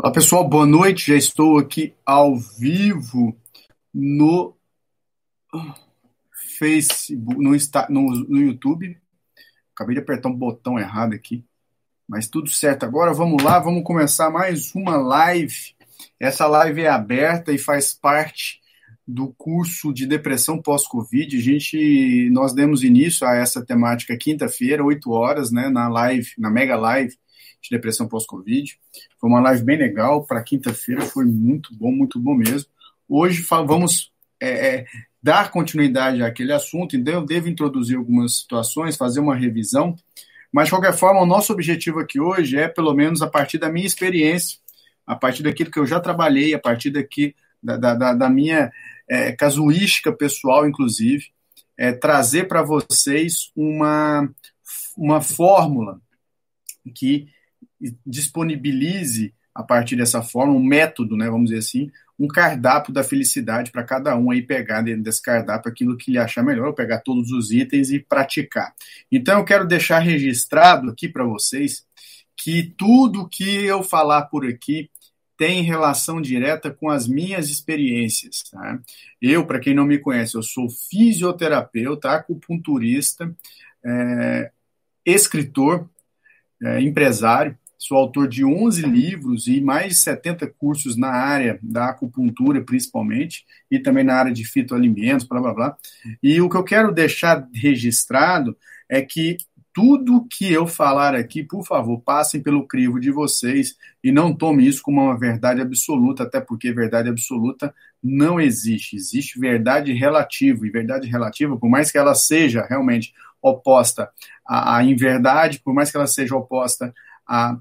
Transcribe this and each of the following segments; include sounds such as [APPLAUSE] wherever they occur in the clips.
Olá pessoal, boa noite. Já estou aqui ao vivo no Facebook, no, Insta, no, no YouTube. Acabei de apertar um botão errado aqui, mas tudo certo. Agora vamos lá, vamos começar mais uma live. Essa live é aberta e faz parte do curso de depressão pós-Covid. A gente, nós demos início a essa temática quinta-feira, 8 horas, né, na live, na mega live de depressão pós-Covid. Foi uma live bem legal para quinta-feira, foi muito bom, muito bom mesmo. Hoje vamos é, é, dar continuidade àquele assunto, então eu devo introduzir algumas situações, fazer uma revisão, mas de qualquer forma, o nosso objetivo aqui hoje é, pelo menos a partir da minha experiência, a partir daquilo que eu já trabalhei, a partir daqui, da, da, da minha é, casuística pessoal, inclusive, é, trazer para vocês uma, uma fórmula que disponibilize, a partir dessa forma, um método, né, vamos dizer assim, um cardápio da felicidade para cada um aí pegar dentro desse cardápio aquilo que lhe achar melhor, pegar todos os itens e praticar. Então eu quero deixar registrado aqui para vocês que tudo que eu falar por aqui tem relação direta com as minhas experiências. Tá? Eu, para quem não me conhece, eu sou fisioterapeuta, acupunturista, é, escritor, é, empresário, sou autor de 11 livros e mais de 70 cursos na área da acupuntura, principalmente, e também na área de fitoalimentos, blá blá blá. E o que eu quero deixar registrado é que tudo que eu falar aqui, por favor, passem pelo crivo de vocês e não tome isso como uma verdade absoluta, até porque verdade absoluta não existe. Existe verdade relativa, e verdade relativa, por mais que ela seja realmente oposta à, à inverdade, por mais que ela seja oposta à,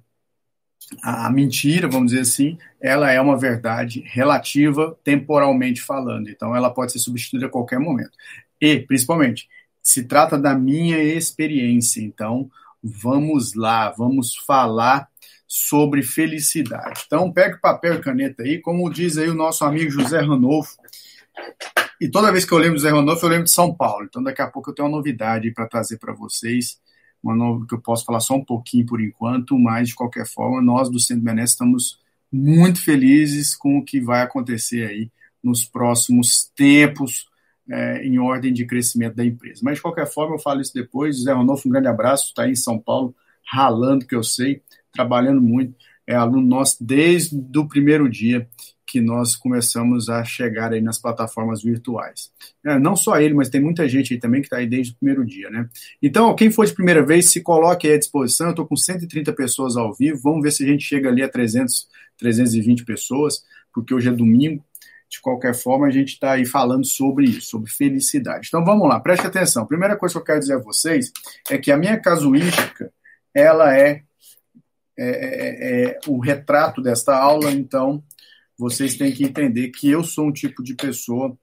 à mentira, vamos dizer assim, ela é uma verdade relativa, temporalmente falando. Então, ela pode ser substituída a qualquer momento. E, principalmente, se trata da minha experiência. Então, vamos lá, vamos falar sobre felicidade. Então, pegue papel e caneta aí, como diz aí o nosso amigo José Ranolfo. E toda vez que eu lembro de José Ranolfo, eu lembro de São Paulo. Então, daqui a pouco eu tenho uma novidade para trazer para vocês, uma que eu posso falar só um pouquinho por enquanto, mas de qualquer forma, nós do Centro Bené estamos muito felizes com o que vai acontecer aí nos próximos tempos é, em ordem de crescimento da empresa. Mas, de qualquer forma, eu falo isso depois. Zé Ronolfo, um grande abraço, está aí em São Paulo, ralando, que eu sei, trabalhando muito. É aluno nosso desde o primeiro dia que nós começamos a chegar aí nas plataformas virtuais. É, não só ele, mas tem muita gente aí também que está aí desde o primeiro dia, né? Então, quem for de primeira vez, se coloque aí à disposição. Eu estou com 130 pessoas ao vivo. Vamos ver se a gente chega ali a 300, 320 pessoas, porque hoje é domingo de qualquer forma, a gente está aí falando sobre isso, sobre felicidade. Então vamos lá, preste atenção. Primeira coisa que eu quero dizer a vocês é que a minha casuística, ela é, é, é, é o retrato desta aula, então vocês têm que entender que eu sou um tipo de pessoa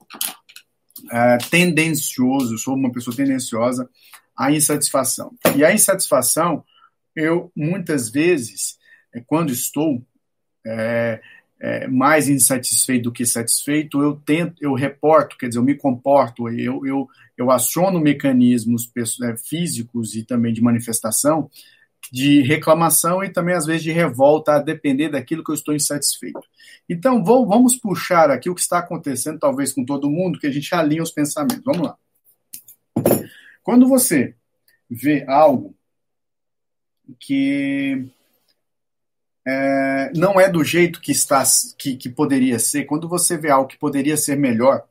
é, tendencioso, sou uma pessoa tendenciosa à insatisfação. E a insatisfação, eu muitas vezes, é, quando estou é, é, mais insatisfeito do que satisfeito, eu tento, eu reporto, quer dizer, eu me comporto, eu, eu, eu aciono mecanismos é, físicos e também de manifestação de reclamação e também às vezes de revolta, a depender daquilo que eu estou insatisfeito. Então, vou, vamos puxar aqui o que está acontecendo, talvez com todo mundo, que a gente alinha os pensamentos. Vamos lá. Quando você vê algo que é, não é do jeito que está que, que poderia ser. Quando você vê algo que poderia ser melhor,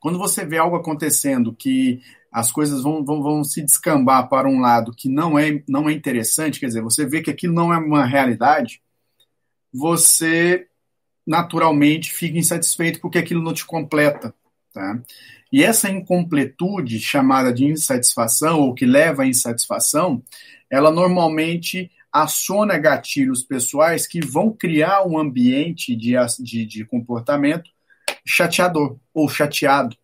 quando você vê algo acontecendo que as coisas vão, vão, vão se descambar para um lado que não é, não é interessante, quer dizer, você vê que aquilo não é uma realidade, você naturalmente fica insatisfeito porque aquilo não te completa. Tá? E essa incompletude, chamada de insatisfação, ou que leva à insatisfação, ela normalmente aciona gatilhos pessoais que vão criar um ambiente de, de, de comportamento chateador ou chateado.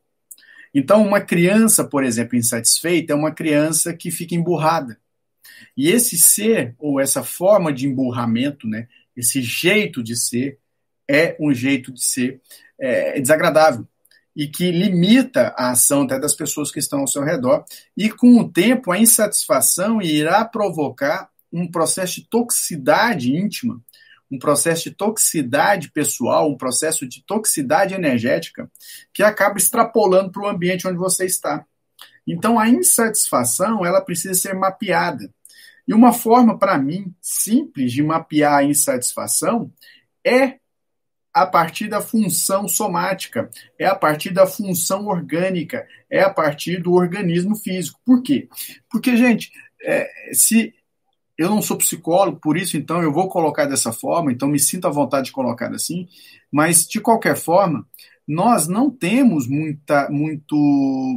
Então, uma criança, por exemplo, insatisfeita é uma criança que fica emburrada. E esse ser, ou essa forma de emburramento, né, esse jeito de ser, é um jeito de ser é, desagradável e que limita a ação até das pessoas que estão ao seu redor. E com o tempo, a insatisfação irá provocar um processo de toxicidade íntima, um processo de toxicidade pessoal, um processo de toxicidade energética que acaba extrapolando para o ambiente onde você está. Então, a insatisfação ela precisa ser mapeada. E uma forma, para mim, simples de mapear a insatisfação é a partir da função somática, é a partir da função orgânica, é a partir do organismo físico. Por quê? Porque, gente, é, se eu não sou psicólogo, por isso, então, eu vou colocar dessa forma, então me sinto à vontade de colocar assim, mas, de qualquer forma, nós não temos muita, muito,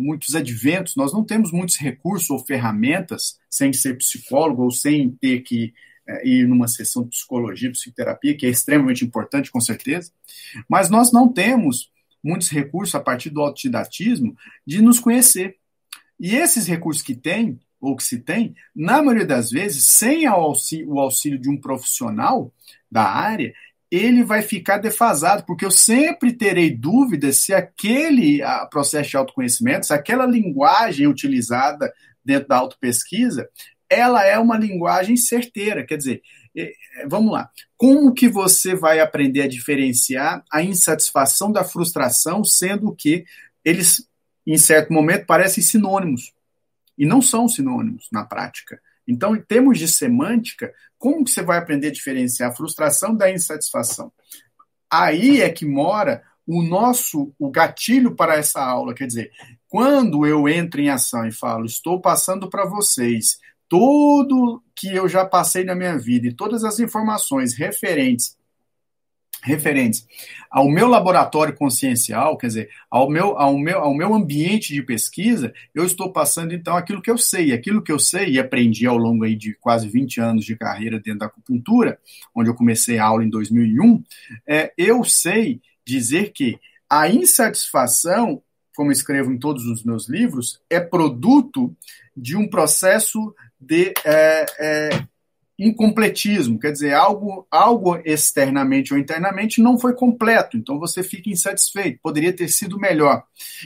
muitos adventos, nós não temos muitos recursos ou ferramentas, sem ser psicólogo ou sem ter que é, ir numa sessão de psicologia, psicoterapia, que é extremamente importante, com certeza, mas nós não temos muitos recursos a partir do autodidatismo de nos conhecer. E esses recursos que tem, ou que se tem, na maioria das vezes, sem o auxílio de um profissional da área, ele vai ficar defasado, porque eu sempre terei dúvidas se aquele processo de autoconhecimento, se aquela linguagem utilizada dentro da autopesquisa, ela é uma linguagem certeira. Quer dizer, vamos lá. Como que você vai aprender a diferenciar a insatisfação da frustração, sendo que eles, em certo momento, parecem sinônimos? E não são sinônimos na prática. Então, em termos de semântica, como que você vai aprender a diferenciar a frustração da insatisfação? Aí é que mora o nosso o gatilho para essa aula, quer dizer, quando eu entro em ação e falo, estou passando para vocês tudo que eu já passei na minha vida e todas as informações referentes referentes ao meu laboratório consciencial, quer dizer, ao meu, ao, meu, ao meu ambiente de pesquisa, eu estou passando então aquilo que eu sei. Aquilo que eu sei e aprendi ao longo aí de quase 20 anos de carreira dentro da acupuntura, onde eu comecei a aula em 2001, é, eu sei dizer que a insatisfação, como escrevo em todos os meus livros, é produto de um processo de é, é, incompletismo, quer dizer, algo, algo externamente ou internamente não foi completo, então você fica insatisfeito, poderia ter sido melhor.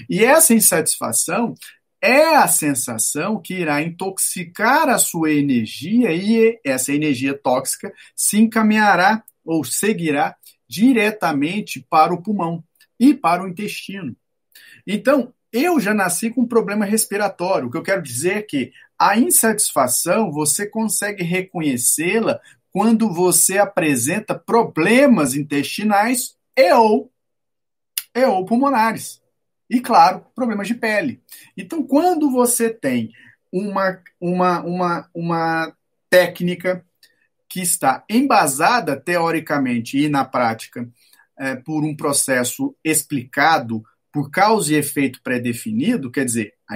E essa insatisfação é a sensação que irá intoxicar a sua energia e essa energia tóxica se encaminhará ou seguirá diretamente para o pulmão e para o intestino. Então, eu já nasci com um problema respiratório. O que eu quero dizer é que a insatisfação você consegue reconhecê-la quando você apresenta problemas intestinais e ou, e ou pulmonares. E, claro, problemas de pele. Então, quando você tem uma, uma, uma, uma técnica que está embasada teoricamente e na prática é, por um processo explicado por causa e efeito pré-definido, quer dizer, a,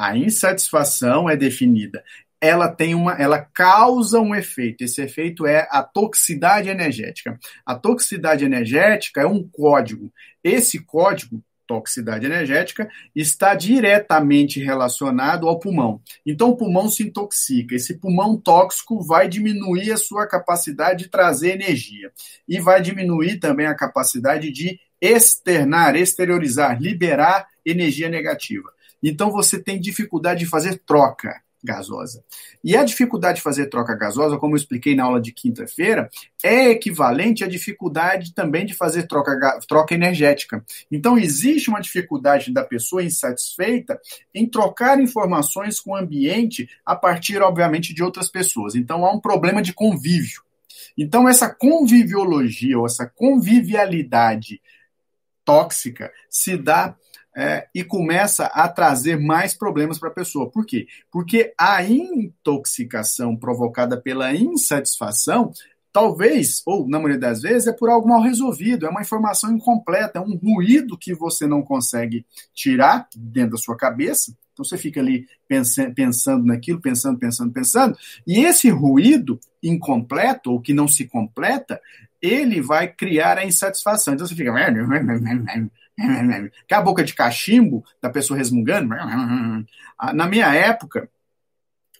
a insatisfação é definida. Ela tem uma, ela causa um efeito. Esse efeito é a toxicidade energética. A toxicidade energética é um código. Esse código toxicidade energética está diretamente relacionado ao pulmão. Então, o pulmão se intoxica. Esse pulmão tóxico vai diminuir a sua capacidade de trazer energia e vai diminuir também a capacidade de externar, exteriorizar, liberar energia negativa. Então você tem dificuldade de fazer troca gasosa. E a dificuldade de fazer troca gasosa, como eu expliquei na aula de quinta-feira, é equivalente à dificuldade também de fazer troca, troca energética. Então, existe uma dificuldade da pessoa insatisfeita em trocar informações com o ambiente a partir, obviamente, de outras pessoas. Então, há um problema de convívio. Então, essa conviviologia ou essa convivialidade tóxica se dá é, e começa a trazer mais problemas para a pessoa. Por quê? Porque a intoxicação provocada pela insatisfação, talvez, ou na maioria das vezes, é por algo mal resolvido, é uma informação incompleta, é um ruído que você não consegue tirar dentro da sua cabeça, Então você fica ali pensando naquilo, pensando, pensando, pensando, e esse ruído incompleto, ou que não se completa, ele vai criar a insatisfação. Então você fica. [LAUGHS] [LAUGHS] Que a boca de cachimbo da pessoa resmungando. Na minha época,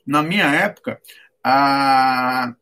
na minha época, a,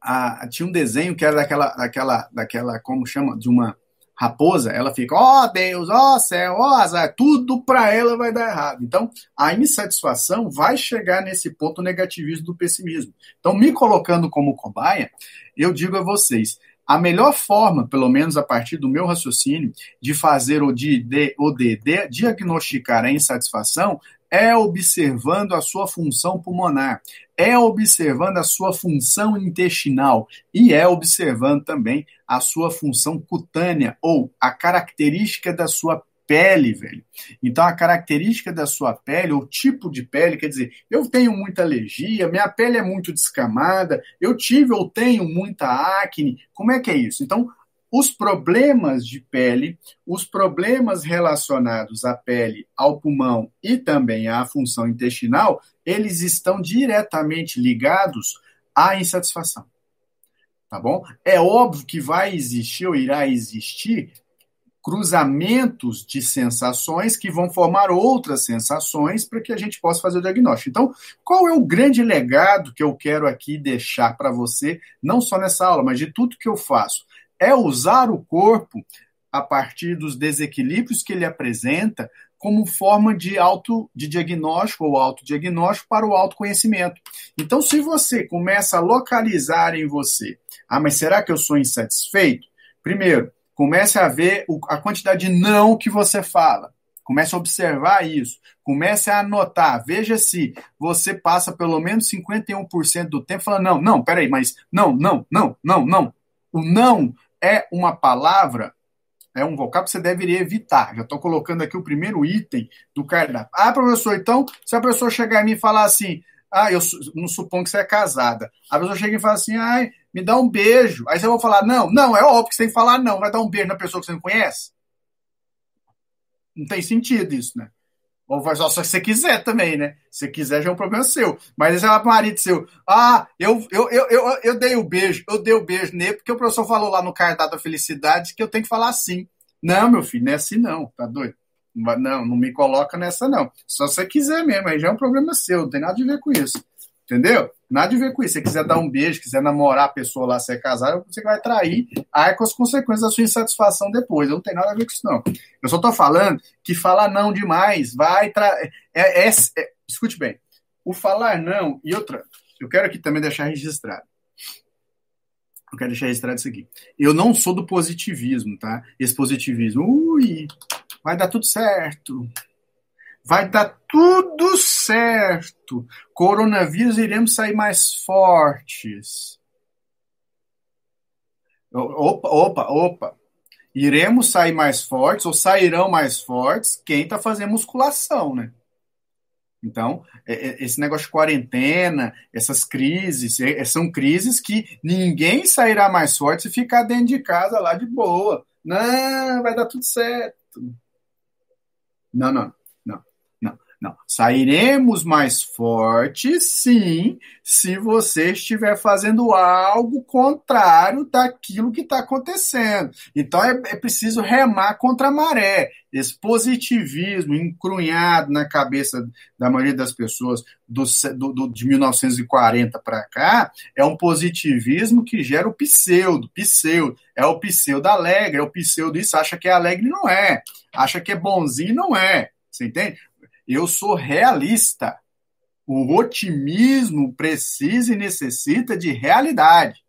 a, tinha um desenho que era daquela, daquela, daquela, como chama, de uma raposa, ela fica, ó oh, Deus, ó oh, céu, ó oh, azar, tudo para ela vai dar errado. Então, a insatisfação vai chegar nesse ponto negativismo do pessimismo. Então, me colocando como cobaia, eu digo a vocês, a melhor forma, pelo menos a partir do meu raciocínio, de fazer ou de, de, ou de, de diagnosticar a insatisfação é observando a sua função pulmonar, é observando a sua função intestinal e é observando também a sua função cutânea ou a característica da sua pele, velho. Então, a característica da sua pele, o tipo de pele, quer dizer, eu tenho muita alergia, minha pele é muito descamada, eu tive ou tenho muita acne, como é que é isso? Então, os problemas de pele, os problemas relacionados à pele, ao pulmão e também à função intestinal, eles estão diretamente ligados à insatisfação. Tá bom? É óbvio que vai existir ou irá existir cruzamentos de sensações que vão formar outras sensações para que a gente possa fazer o diagnóstico. Então, qual é o grande legado que eu quero aqui deixar para você, não só nessa aula, mas de tudo que eu faço? é usar o corpo a partir dos desequilíbrios que ele apresenta como forma de auto de diagnóstico ou autodiagnóstico para o autoconhecimento. Então, se você começa a localizar em você, ah, mas será que eu sou insatisfeito? Primeiro, comece a ver a quantidade de não que você fala. Comece a observar isso. Comece a anotar. Veja se você passa pelo menos 51% do tempo falando, não, não, peraí, mas não, não, não, não, não. O não é uma palavra, é um vocábulo que você deveria evitar. Já estou colocando aqui o primeiro item do cardápio. Ah, professor, então, se a pessoa chegar em mim e falar assim, ah, eu não suponho que você é casada. A pessoa chega e fala assim, ai, me dá um beijo. Aí você vai falar, não, não, é óbvio que você tem que falar não. Vai dar um beijo na pessoa que você não conhece? Não tem sentido isso, né? Ou faz só se você quiser também, né? Se quiser, já é um problema seu. Mas esse é o marido seu. Ah, eu, eu, eu, eu, eu dei o um beijo, eu dei o um beijo nele, porque o professor falou lá no cardápio da felicidade que eu tenho que falar assim. Não, meu filho, não é assim não, tá doido? Não, não me coloca nessa, não. Só se você quiser mesmo, aí já é um problema seu, não tem nada a ver com isso. Entendeu? Nada a ver com isso. Se você quiser dar um beijo, quiser namorar a pessoa lá, ser casado, você vai trair, aí com as consequências da sua insatisfação depois. Não tem nada a ver com isso, não. Eu só tô falando que falar não demais vai trair. É, é, é, escute bem. O falar não, e outra, eu quero aqui também deixar registrado. Eu quero deixar registrado isso aqui. Eu não sou do positivismo, tá? Esse positivismo, ui, vai dar tudo certo Vai dar tudo certo. Coronavírus, iremos sair mais fortes. Opa, opa, opa. Iremos sair mais fortes, ou sairão mais fortes, quem está fazendo musculação, né? Então, é, é, esse negócio de quarentena, essas crises, é, são crises que ninguém sairá mais forte se ficar dentro de casa lá de boa. Não, vai dar tudo certo. Não, não. Não. Sairemos mais fortes, sim, se você estiver fazendo algo contrário daquilo que está acontecendo. Então é, é, preciso remar contra a maré. Esse positivismo encrunhado na cabeça da maioria das pessoas do, do, de 1940 para cá é um positivismo que gera o pseudo, pseudo. É o pseudo alegre, é o pseudo isso, acha que é alegre, não é. Acha que é bonzinho, não é. Você entende? Eu sou realista. O otimismo precisa e necessita de realidade.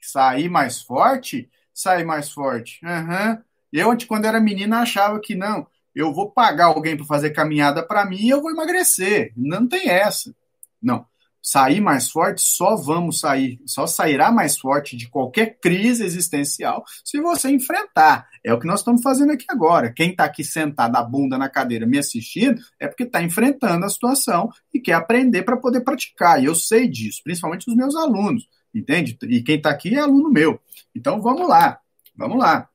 Sair mais forte? Sair mais forte. Uhum. Eu, quando era menina, achava que não, eu vou pagar alguém para fazer caminhada para mim e eu vou emagrecer. Não tem essa. Não sair mais forte, só vamos sair, só sairá mais forte de qualquer crise existencial se você enfrentar. É o que nós estamos fazendo aqui agora. Quem está aqui sentado a bunda na cadeira me assistindo é porque está enfrentando a situação e quer aprender para poder praticar. E eu sei disso, principalmente os meus alunos, entende? E quem está aqui é aluno meu. Então vamos lá, vamos lá.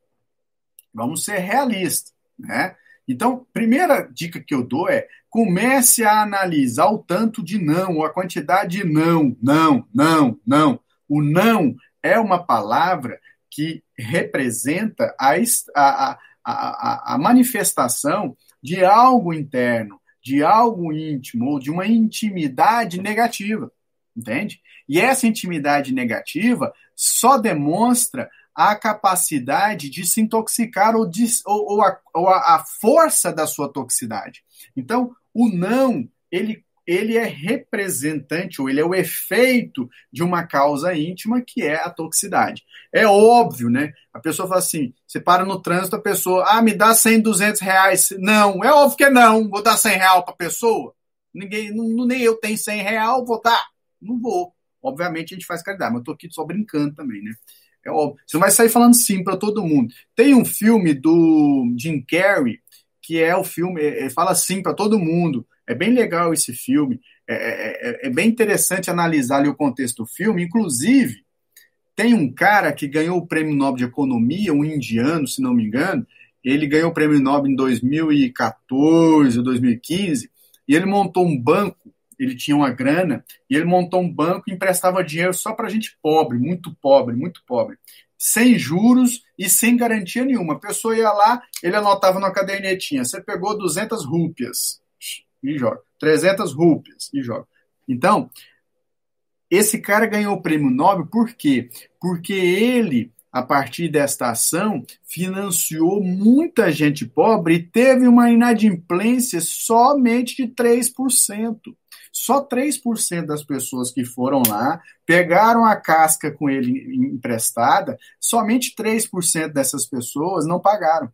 Vamos ser realistas, né? Então, primeira dica que eu dou é comece a analisar o tanto de não, a quantidade de não, não, não, não. O não é uma palavra que representa a, a, a, a manifestação de algo interno, de algo íntimo, ou de uma intimidade negativa. Entende? E essa intimidade negativa só demonstra a capacidade de se intoxicar ou, de, ou, ou, a, ou a, a força da sua toxicidade. Então, o não, ele ele é representante, ou ele é o efeito de uma causa íntima, que é a toxicidade. É óbvio, né? A pessoa fala assim, você para no trânsito, a pessoa, ah, me dá 100, 200 reais. Não, é óbvio que é não. Vou dar 100 reais para a pessoa? Ninguém, não, nem eu tenho 100 reais, vou dar? Não vou. Obviamente a gente faz caridade, mas eu tô aqui só brincando também, né? É óbvio. Você não vai sair falando sim para todo mundo. Tem um filme do Jim Carrey, que é o filme, ele fala sim para todo mundo. É bem legal esse filme. É, é, é, é, bem interessante analisar ali o contexto do filme. Inclusive, tem um cara que ganhou o Prêmio Nobel de Economia, um indiano, se não me engano. Ele ganhou o Prêmio Nobel em 2014 ou 2015 e ele montou um banco ele tinha uma grana e ele montou um banco e emprestava dinheiro só para gente pobre, muito pobre, muito pobre, sem juros e sem garantia nenhuma. A pessoa ia lá, ele anotava na cadernetinha: você pegou 200 rúpias e joga, 300 rúpias e joga. Então, esse cara ganhou o prêmio Nobel por quê? Porque ele a partir desta ação, financiou muita gente pobre e teve uma inadimplência somente de 3%. Só 3% das pessoas que foram lá pegaram a casca com ele emprestada, somente 3% dessas pessoas não pagaram.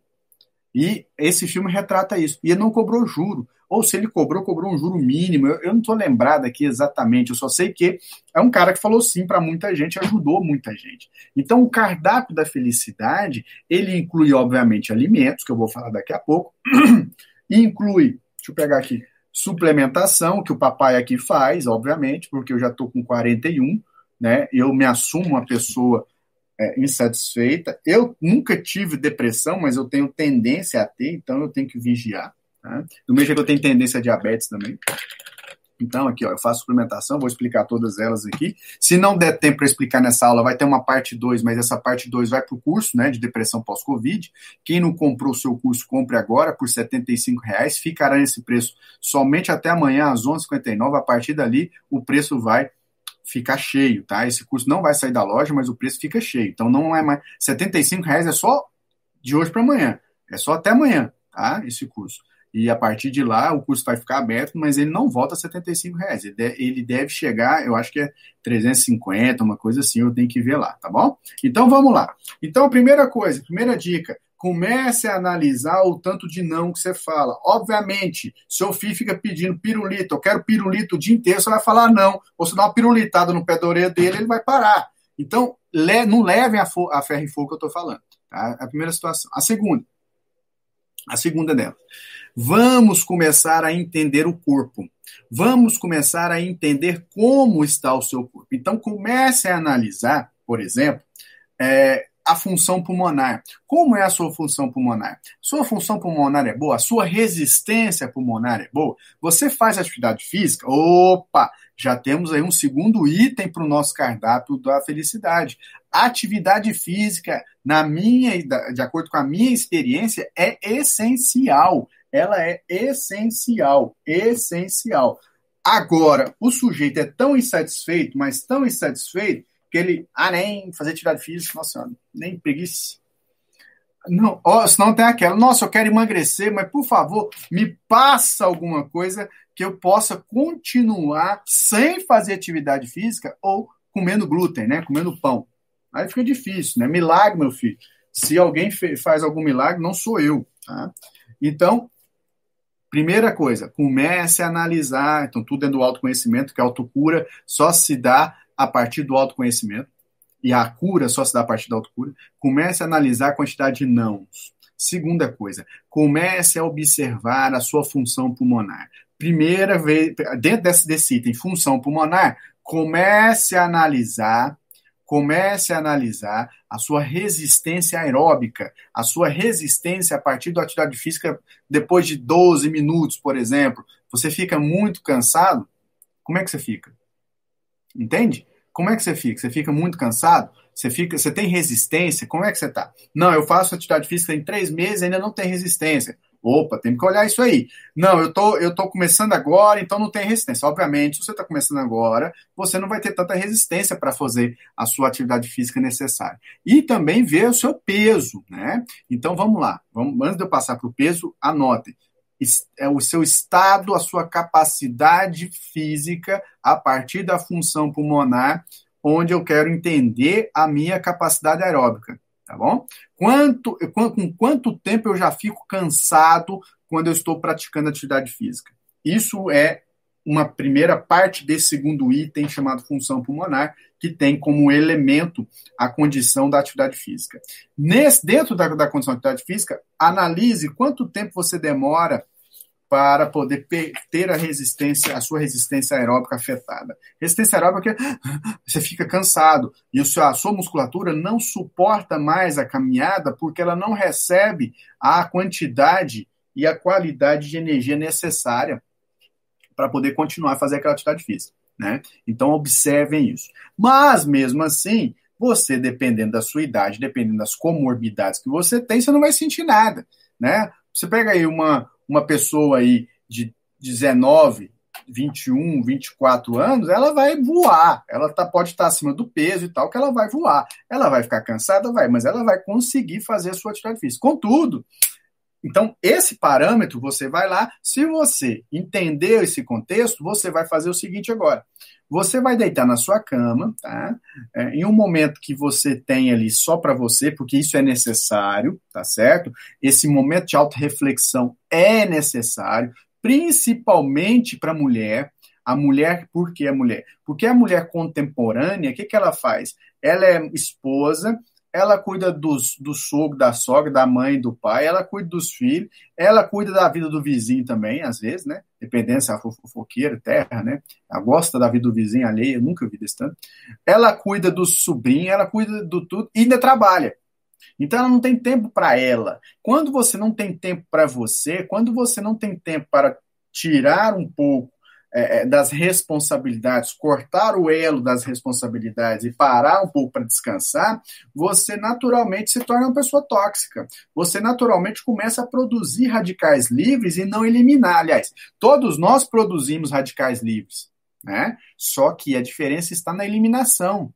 E esse filme retrata isso. E ele não cobrou juro. Ou se ele cobrou, cobrou um juro mínimo. Eu, eu não estou lembrado aqui exatamente. Eu só sei que é um cara que falou sim para muita gente, ajudou muita gente. Então, o cardápio da felicidade, ele inclui, obviamente, alimentos, que eu vou falar daqui a pouco. [CLEARS THROAT] inclui, deixa eu pegar aqui, suplementação, que o papai aqui faz, obviamente, porque eu já estou com 41, né? Eu me assumo uma pessoa é, insatisfeita. Eu nunca tive depressão, mas eu tenho tendência a ter, então eu tenho que vigiar. Tá? Do mesmo jeito que eu tenho tendência a diabetes também. Então, aqui, ó, eu faço suplementação, vou explicar todas elas aqui. Se não der tempo para explicar nessa aula, vai ter uma parte 2, mas essa parte 2 vai para o curso né, de depressão pós-Covid. Quem não comprou o seu curso, compre agora por R$ reais. Ficará nesse preço somente até amanhã, às 11h59. A partir dali, o preço vai ficar cheio, tá? Esse curso não vai sair da loja, mas o preço fica cheio. Então, não é mais. R$ reais é só de hoje para amanhã. É só até amanhã, tá? Esse curso e a partir de lá o curso vai ficar aberto, mas ele não volta a 75 reais. Ele deve, chegar, eu acho que é 350, uma coisa assim, eu tenho que ver lá, tá bom? Então vamos lá. Então, primeira coisa, primeira dica, comece a analisar o tanto de não que você fala. Obviamente, seu filho fica pedindo pirulito, eu quero pirulito o dia inteiro, você vai falar não. Ou se dá uma pirulitada no pé da orelha dele, ele vai parar. Então, não levem a, ferro e fogo que eu estou falando. Tá? A primeira situação. A segunda. A segunda dela. Vamos começar a entender o corpo. Vamos começar a entender como está o seu corpo. Então, comece a analisar, por exemplo, é, a função pulmonar. Como é a sua função pulmonar? Sua função pulmonar é boa? A sua resistência pulmonar é boa? Você faz atividade física? Opa! Já temos aí um segundo item para o nosso cardápio da felicidade. Atividade física, na minha, de acordo com a minha experiência, é essencial ela é essencial, essencial. Agora, o sujeito é tão insatisfeito, mas tão insatisfeito, que ele, ah, nem fazer atividade física, nossa, nem preguiça. Não, ó, senão tem aquela, nossa, eu quero emagrecer, mas por favor, me passa alguma coisa que eu possa continuar sem fazer atividade física ou comendo glúten, né? Comendo pão. Aí fica difícil, né? Milagre, meu filho. Se alguém faz algum milagre, não sou eu, tá? Então, Primeira coisa, comece a analisar, então tudo dentro do autoconhecimento, que a autocura só se dá a partir do autoconhecimento, e a cura só se dá a partir da autocura. Comece a analisar a quantidade de nãos. Segunda coisa, comece a observar a sua função pulmonar. Primeira vez, dentro desse, desse item, função pulmonar, comece a analisar comece a analisar a sua resistência aeróbica, a sua resistência a partir da atividade física depois de 12 minutos, por exemplo, você fica muito cansado, como é que você fica? Entende? Como é que você fica? Você fica muito cansado? Você fica, você tem resistência? Como é que você está? Não, eu faço atividade física em três meses ainda não tem resistência. Opa, tem que olhar isso aí. Não, eu tô, eu tô começando agora, então não tem resistência. Obviamente, se você está começando agora, você não vai ter tanta resistência para fazer a sua atividade física necessária. E também ver o seu peso, né? Então vamos lá. Vamos, antes de eu passar para o peso, anotem. É o seu estado, a sua capacidade física a partir da função pulmonar, onde eu quero entender a minha capacidade aeróbica tá bom? Quanto, com quanto tempo eu já fico cansado quando eu estou praticando atividade física? Isso é uma primeira parte desse segundo item chamado função pulmonar, que tem como elemento a condição da atividade física. Nesse, dentro da, da condição da atividade física, analise quanto tempo você demora para poder ter a resistência, a sua resistência aeróbica afetada. Resistência aeróbica é você fica cansado e a sua musculatura não suporta mais a caminhada porque ela não recebe a quantidade e a qualidade de energia necessária para poder continuar a fazer aquela atividade física. Né? Então, observem isso. Mas, mesmo assim, você, dependendo da sua idade, dependendo das comorbidades que você tem, você não vai sentir nada. Né? Você pega aí uma, uma pessoa aí de 19, 21, 24 anos, ela vai voar. Ela tá, pode estar acima do peso e tal, que ela vai voar. Ela vai ficar cansada, vai, mas ela vai conseguir fazer a sua atividade física. Contudo, então, esse parâmetro, você vai lá, se você entender esse contexto, você vai fazer o seguinte agora. Você vai deitar na sua cama, tá? É, em um momento que você tem ali só para você, porque isso é necessário, tá certo? Esse momento de auto-reflexão é necessário, principalmente para a mulher. A mulher, por que a mulher? Porque a mulher contemporânea, o que, que ela faz? Ela é esposa, ela cuida dos, do sogro, da sogra, da mãe, do pai, ela cuida dos filhos, ela cuida da vida do vizinho também, às vezes, né? Dependendo se é fofoqueira, terra, né? Ela gosta da vida do vizinho alheio, eu nunca vi desse tanto. Ela cuida do sobrinho, ela cuida do tudo e ainda trabalha. Então ela não tem tempo para ela. Quando você não tem tempo para você, quando você não tem tempo para tirar um pouco é, é, das responsabilidades, cortar o elo das responsabilidades e parar um pouco para descansar, você naturalmente se torna uma pessoa tóxica. Você naturalmente começa a produzir radicais livres e não eliminar. Aliás, todos nós produzimos radicais livres, né? Só que a diferença está na eliminação.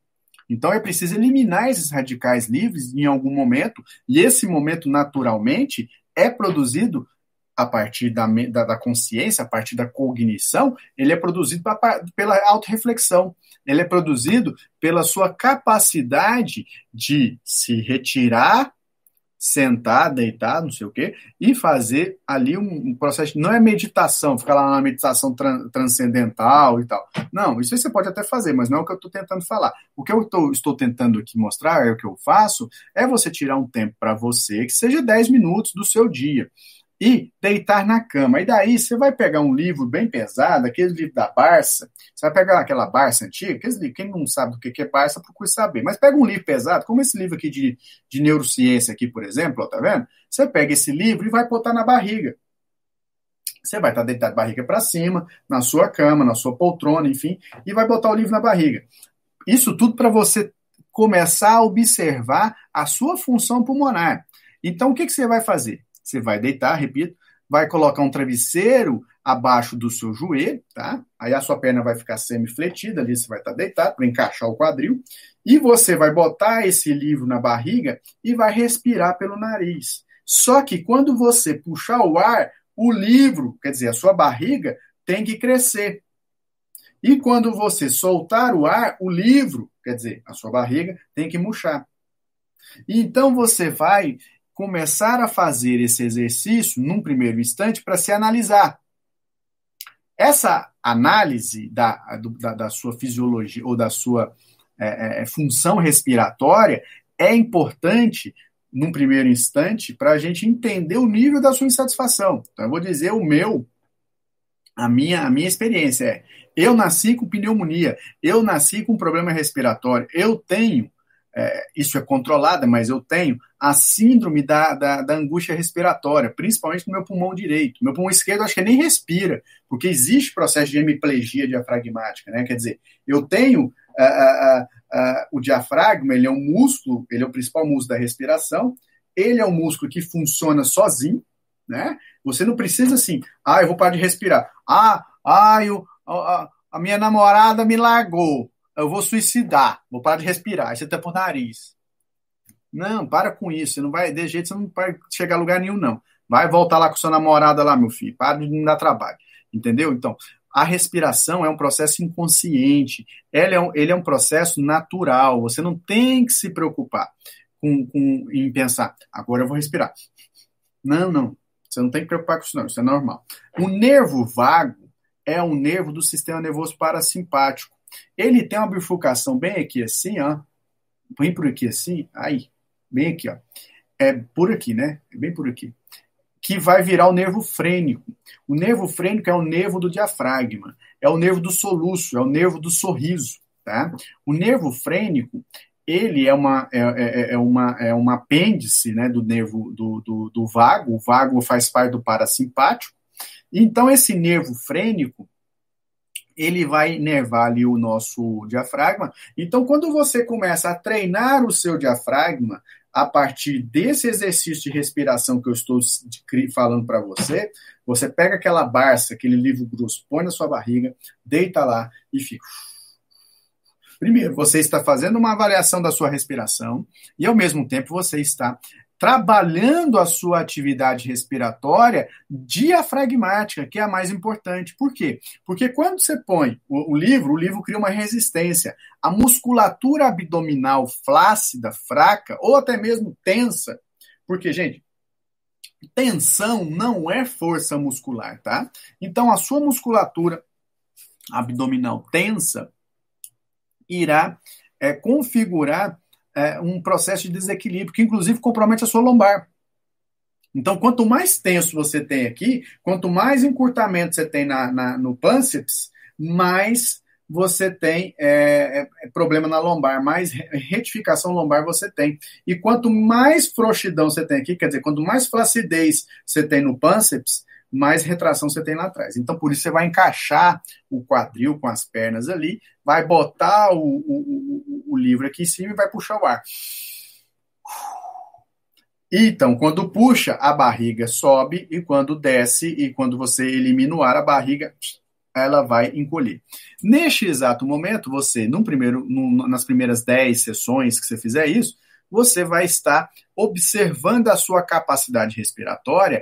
Então é preciso eliminar esses radicais livres em algum momento, e esse momento naturalmente é produzido a partir da, da, da, consciência, a partir da cognição, ele é produzido pra, pela autorreflexão. Ele é produzido pela sua capacidade de se retirar, sentar, deitar, não sei o quê, e fazer ali um, um processo. Não é meditação, ficar lá na meditação tran, transcendental e tal. Não, isso aí você pode até fazer, mas não é o que eu estou tentando falar. O que eu tô, estou tentando aqui mostrar, é o que eu faço, é você tirar um tempo para você, que seja 10 minutos do seu dia e deitar na cama. E daí você vai pegar um livro bem pesado, aquele livro da Barça, você vai pegar aquela Barça antiga, aqueles livros, quem não sabe do que é Barça, procure saber. Mas pega um livro pesado, como esse livro aqui de, de neurociência aqui, por exemplo, ó, tá vendo? Você pega esse livro e vai botar na barriga. Você vai estar deitado de barriga para cima, na sua cama, na sua poltrona, enfim, e vai botar o livro na barriga. Isso tudo para você começar a observar a sua função pulmonar. Então, o que, que você vai fazer? Você vai deitar, repito, vai colocar um travesseiro abaixo do seu joelho, tá? Aí a sua perna vai ficar semi-fletida, ali você vai estar deitado para encaixar o quadril. E você vai botar esse livro na barriga e vai respirar pelo nariz. Só que quando você puxar o ar, o livro, quer dizer, a sua barriga, tem que crescer. E quando você soltar o ar, o livro, quer dizer, a sua barriga, tem que murchar. Então você vai começar a fazer esse exercício num primeiro instante para se analisar. Essa análise da, da, da, sua fisiologia ou da sua é, é, é, função respiratória é importante num primeiro instante para a gente entender o nível da sua insatisfação. Então, eu vou dizer o meu, a minha, a minha experiência é: eu nasci com pneumonia, eu nasci com problema respiratório, eu tenho é, isso é controlada, mas eu tenho a síndrome da, da, da, angústia respiratória, principalmente no meu pulmão direito. Meu pulmão esquerdo acho que nem respira, porque existe processo de hemiplegia diafragmática, né? Quer dizer, eu tenho o diafragma, ele é um músculo, ele é o principal músculo da respiração, ele é um músculo que funciona sozinho, né? Você não precisa assim, ah, eu vou parar de respirar. Ah, ah, eu, a, a minha namorada me largou eu vou suicidar, vou parar de respirar, aí você tampa o nariz. Não, para com isso, você não vai, de jeito você não vai chegar a lugar nenhum, não. Vai voltar lá com sua namorada lá, meu filho, para de me dar trabalho, entendeu? Então, a respiração é um processo inconsciente, ele é um, ele é um processo natural, você não tem que se preocupar com, com, em pensar, agora eu vou respirar. Não, não, você não tem que preocupar com isso, não, isso é normal. O nervo vago é um nervo do sistema nervoso parasimpático. Ele tem uma bifurcação bem aqui assim, ó. Bem por aqui assim, aí, bem aqui, ó. É por aqui, né? É bem por aqui. Que vai virar o nervo frênico. O nervo frênico é o nervo do diafragma, é o nervo do soluço, é o nervo do sorriso, tá? O nervo frênico, ele é uma, é, é, é, uma, é uma apêndice né, do nervo do, do, do vago, o vago faz parte do parasimpático. Então, esse nervo frênico, ele vai inervar ali o nosso diafragma. Então, quando você começa a treinar o seu diafragma a partir desse exercício de respiração que eu estou falando para você, você pega aquela barça, aquele livro grosso, põe na sua barriga, deita lá e fica. Primeiro, você está fazendo uma avaliação da sua respiração e, ao mesmo tempo, você está trabalhando a sua atividade respiratória diafragmática, que é a mais importante. Por quê? Porque quando você põe o, o livro, o livro cria uma resistência. A musculatura abdominal flácida, fraca, ou até mesmo tensa, porque, gente, tensão não é força muscular, tá? Então, a sua musculatura abdominal tensa irá é, configurar é, um processo de desequilíbrio que, inclusive, compromete a sua lombar. Então, quanto mais tenso você tem aqui, quanto mais encurtamento você tem na, na no pânceps, mais você tem é, é, problema na lombar, mais retificação lombar você tem. E quanto mais frouxidão você tem aqui, quer dizer, quanto mais flacidez você tem no pânceps, mais retração você tem lá atrás. Então, por isso, você vai encaixar o quadril com as pernas ali, vai botar o, o, o, livro aqui em cima e vai puxar o ar. Então, quando puxa, a barriga sobe, e quando desce, e quando você elimina o ar, a barriga ela vai encolher. Neste exato momento, você, no primeiro, no, nas primeiras 10 sessões que você fizer isso, você vai estar observando a sua capacidade respiratória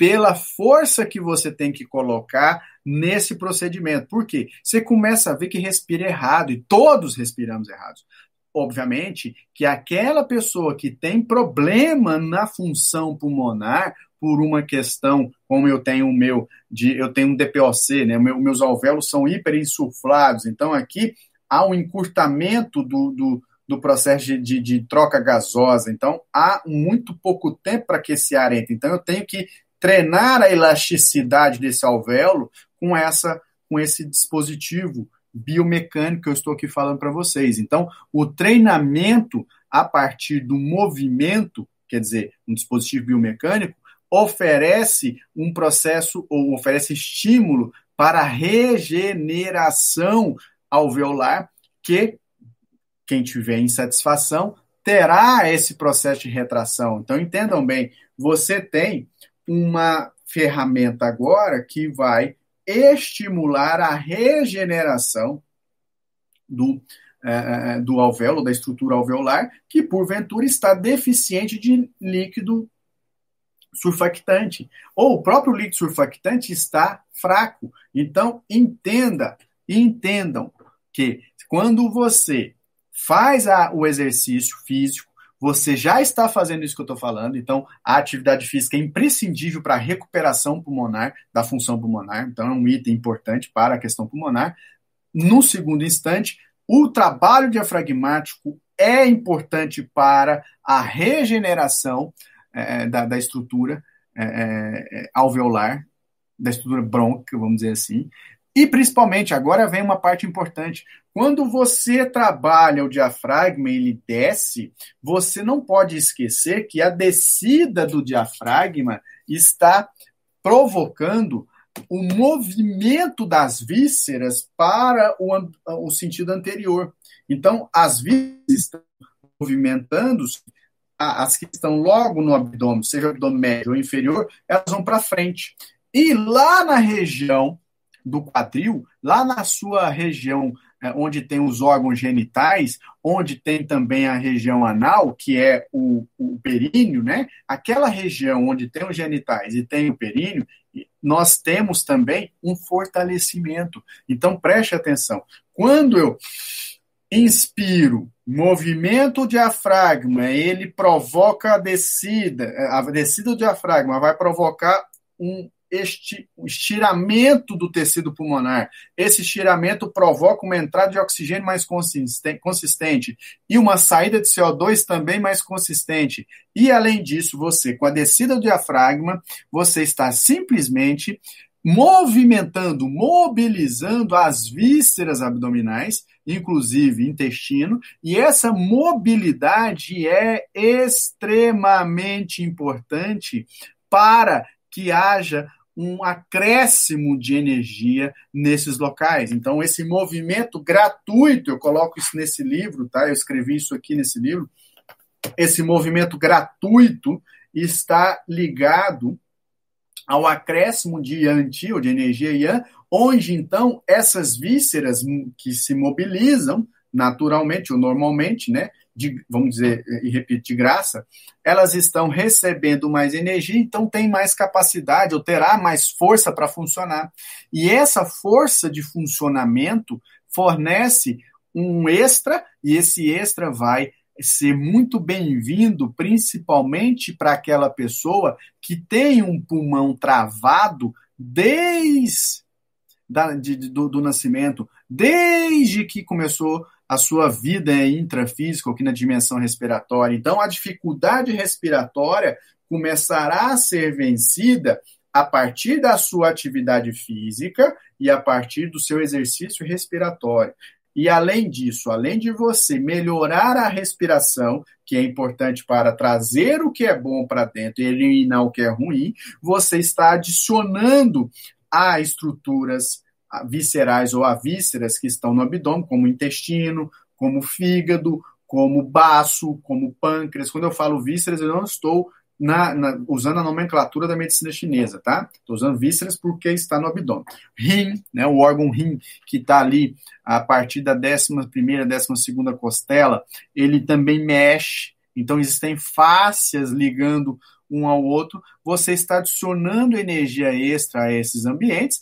pela força que você tem que colocar nesse procedimento. Por quê? Você começa a ver que respira errado e todos respiramos errados. Obviamente que aquela pessoa que tem problema na função pulmonar por uma questão, como eu tenho o meu, de, eu tenho um DPOC, né? Meu, meus alvéolos são hiperinsuflados, então aqui há um encurtamento do, do, do processo de, de, de, troca gasosa. Então, há muito pouco tempo para que esse ar entre. Então, eu tenho que treinar a elasticidade desse alvéolo com essa com esse dispositivo biomecânico que eu estou aqui falando para vocês. Então, o treinamento a partir do movimento, quer dizer, um dispositivo biomecânico, oferece um processo ou oferece estímulo para regeneração alveolar que quem tiver insatisfação terá esse processo de retração. Então entendam bem, você tem uma ferramenta agora que vai estimular a regeneração do, uh, do alvéolo, da estrutura alveolar, que porventura está deficiente de líquido surfactante. Ou o próprio líquido surfactante está fraco. Então, entenda, entendam que quando você faz a, o exercício físico, você já está fazendo isso que eu estou falando, então a atividade física é imprescindível para a recuperação pulmonar, da função pulmonar, então é um item importante para a questão pulmonar. No segundo instante, o trabalho diafragmático é importante para a regeneração é, da, da, estrutura é, é, alveolar, da estrutura brônquica, vamos dizer assim, e principalmente, agora vem uma parte importante, Quando você trabalha o diafragma e ele desce, você não pode esquecer que a descida do diafragma está provocando o movimento das vísceras para o, o sentido anterior. Então, as vísceras estão movimentando-se, as que estão logo no abdômen, seja o abdômen médio ou inferior, elas vão para frente. E lá na região do quadril, lá na sua região é, onde tem os órgãos genitais, onde tem também a região anal, que é o, o períneo, né? Aquela região onde tem os genitais e tem o períneo, nós temos também um fortalecimento. Então preste atenção. Quando eu inspiro, movimento diafragma, ele provoca a descida, a descida do diafragma vai provocar um este estiramento do tecido pulmonar. Esse estiramento provoca uma entrada de oxigênio mais consistente e uma saída de CO2 também mais consistente. E além disso, você, com a descida do diafragma, você está simplesmente movimentando, mobilizando as vísceras abdominais, inclusive intestino, e essa mobilidade é extremamente importante para que haja um acréscimo de energia nesses locais. Então, esse movimento gratuito, eu coloco isso nesse livro, tá? Eu escrevi isso aqui nesse livro. Esse movimento gratuito está ligado ao acréscimo de Yanti, ou de energia Yan, onde então essas vísceras que se mobilizam naturalmente ou normalmente, né, de, vamos dizer, e repito, de graça, elas estão recebendo mais energia, então tem mais capacidade ou terá mais força para funcionar. E essa força de funcionamento fornece um extra, e esse extra vai ser muito bem-vindo, principalmente para aquela pessoa que tem um pulmão travado desde da, de, do, do nascimento, desde que começou a sua vida é intrafísica, aqui na dimensão respiratória. Então, a dificuldade respiratória começará a ser vencida a partir da sua atividade física e a partir do seu exercício respiratório. E além disso, além de você melhorar a respiração, que é importante para trazer o que é bom para dentro e eliminar o que é ruim, você está adicionando a estruturas viscerais ou a vísceras que estão no abdômen, como intestino, como fígado, como baço, como pâncreas. Quando eu falo vísceras, eu não estou na, na, usando a nomenclatura da medicina chinesa, tá? Estou usando vísceras porque está no abdômen. Rim, né, o órgão rim, que está ali a partir da 11 primeira, 12 segunda costela, ele também mexe. Então, existem fáscias ligando um ao outro. Você está adicionando energia extra a esses ambientes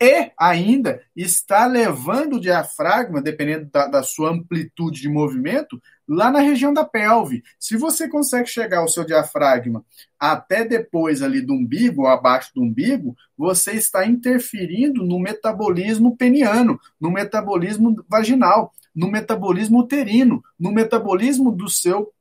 e ainda está levando o diafragma, dependendo da, da, sua amplitude de movimento, lá na região da pelve. Se você consegue chegar o seu diafragma até depois ali do umbigo, ou abaixo do umbigo, você está interferindo no metabolismo peniano, no metabolismo vaginal, no metabolismo uterino, no metabolismo do seu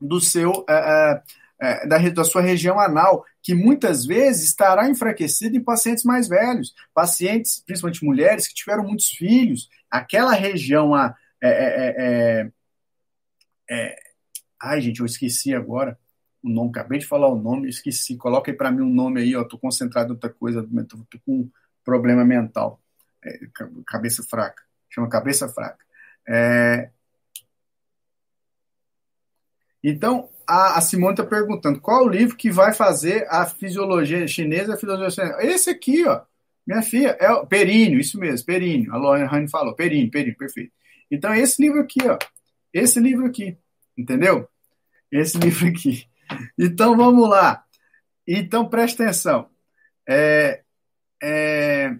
do seu uh, uh, é, da, da sua região anal, que muitas vezes estará enfraquecido em pacientes mais velhos, pacientes, principalmente mulheres, que tiveram muitos filhos. Aquela região a, é, é, é, é ai, gente, eu esqueci agora o nome, acabei de falar o nome, esqueci. Coloca aí para mim um nome aí, ó, tô concentrado em outra coisa, tô, tô com um problema mental, é, cabeça fraca, chama cabeça fraca. É... Então, a, a Simone está perguntando qual o livro que vai fazer a fisiologia chinesa a fisiologia chinesa. Esse aqui, ó. Minha filha, é o Períneo, isso mesmo, Períneo. A Lorraine falou, Períneo, Períneo, perfeito. Então, esse livro aqui, ó. Esse livro aqui, entendeu? Esse [LAUGHS] livro aqui. Então, vamos lá. Então, preste atenção. É, é,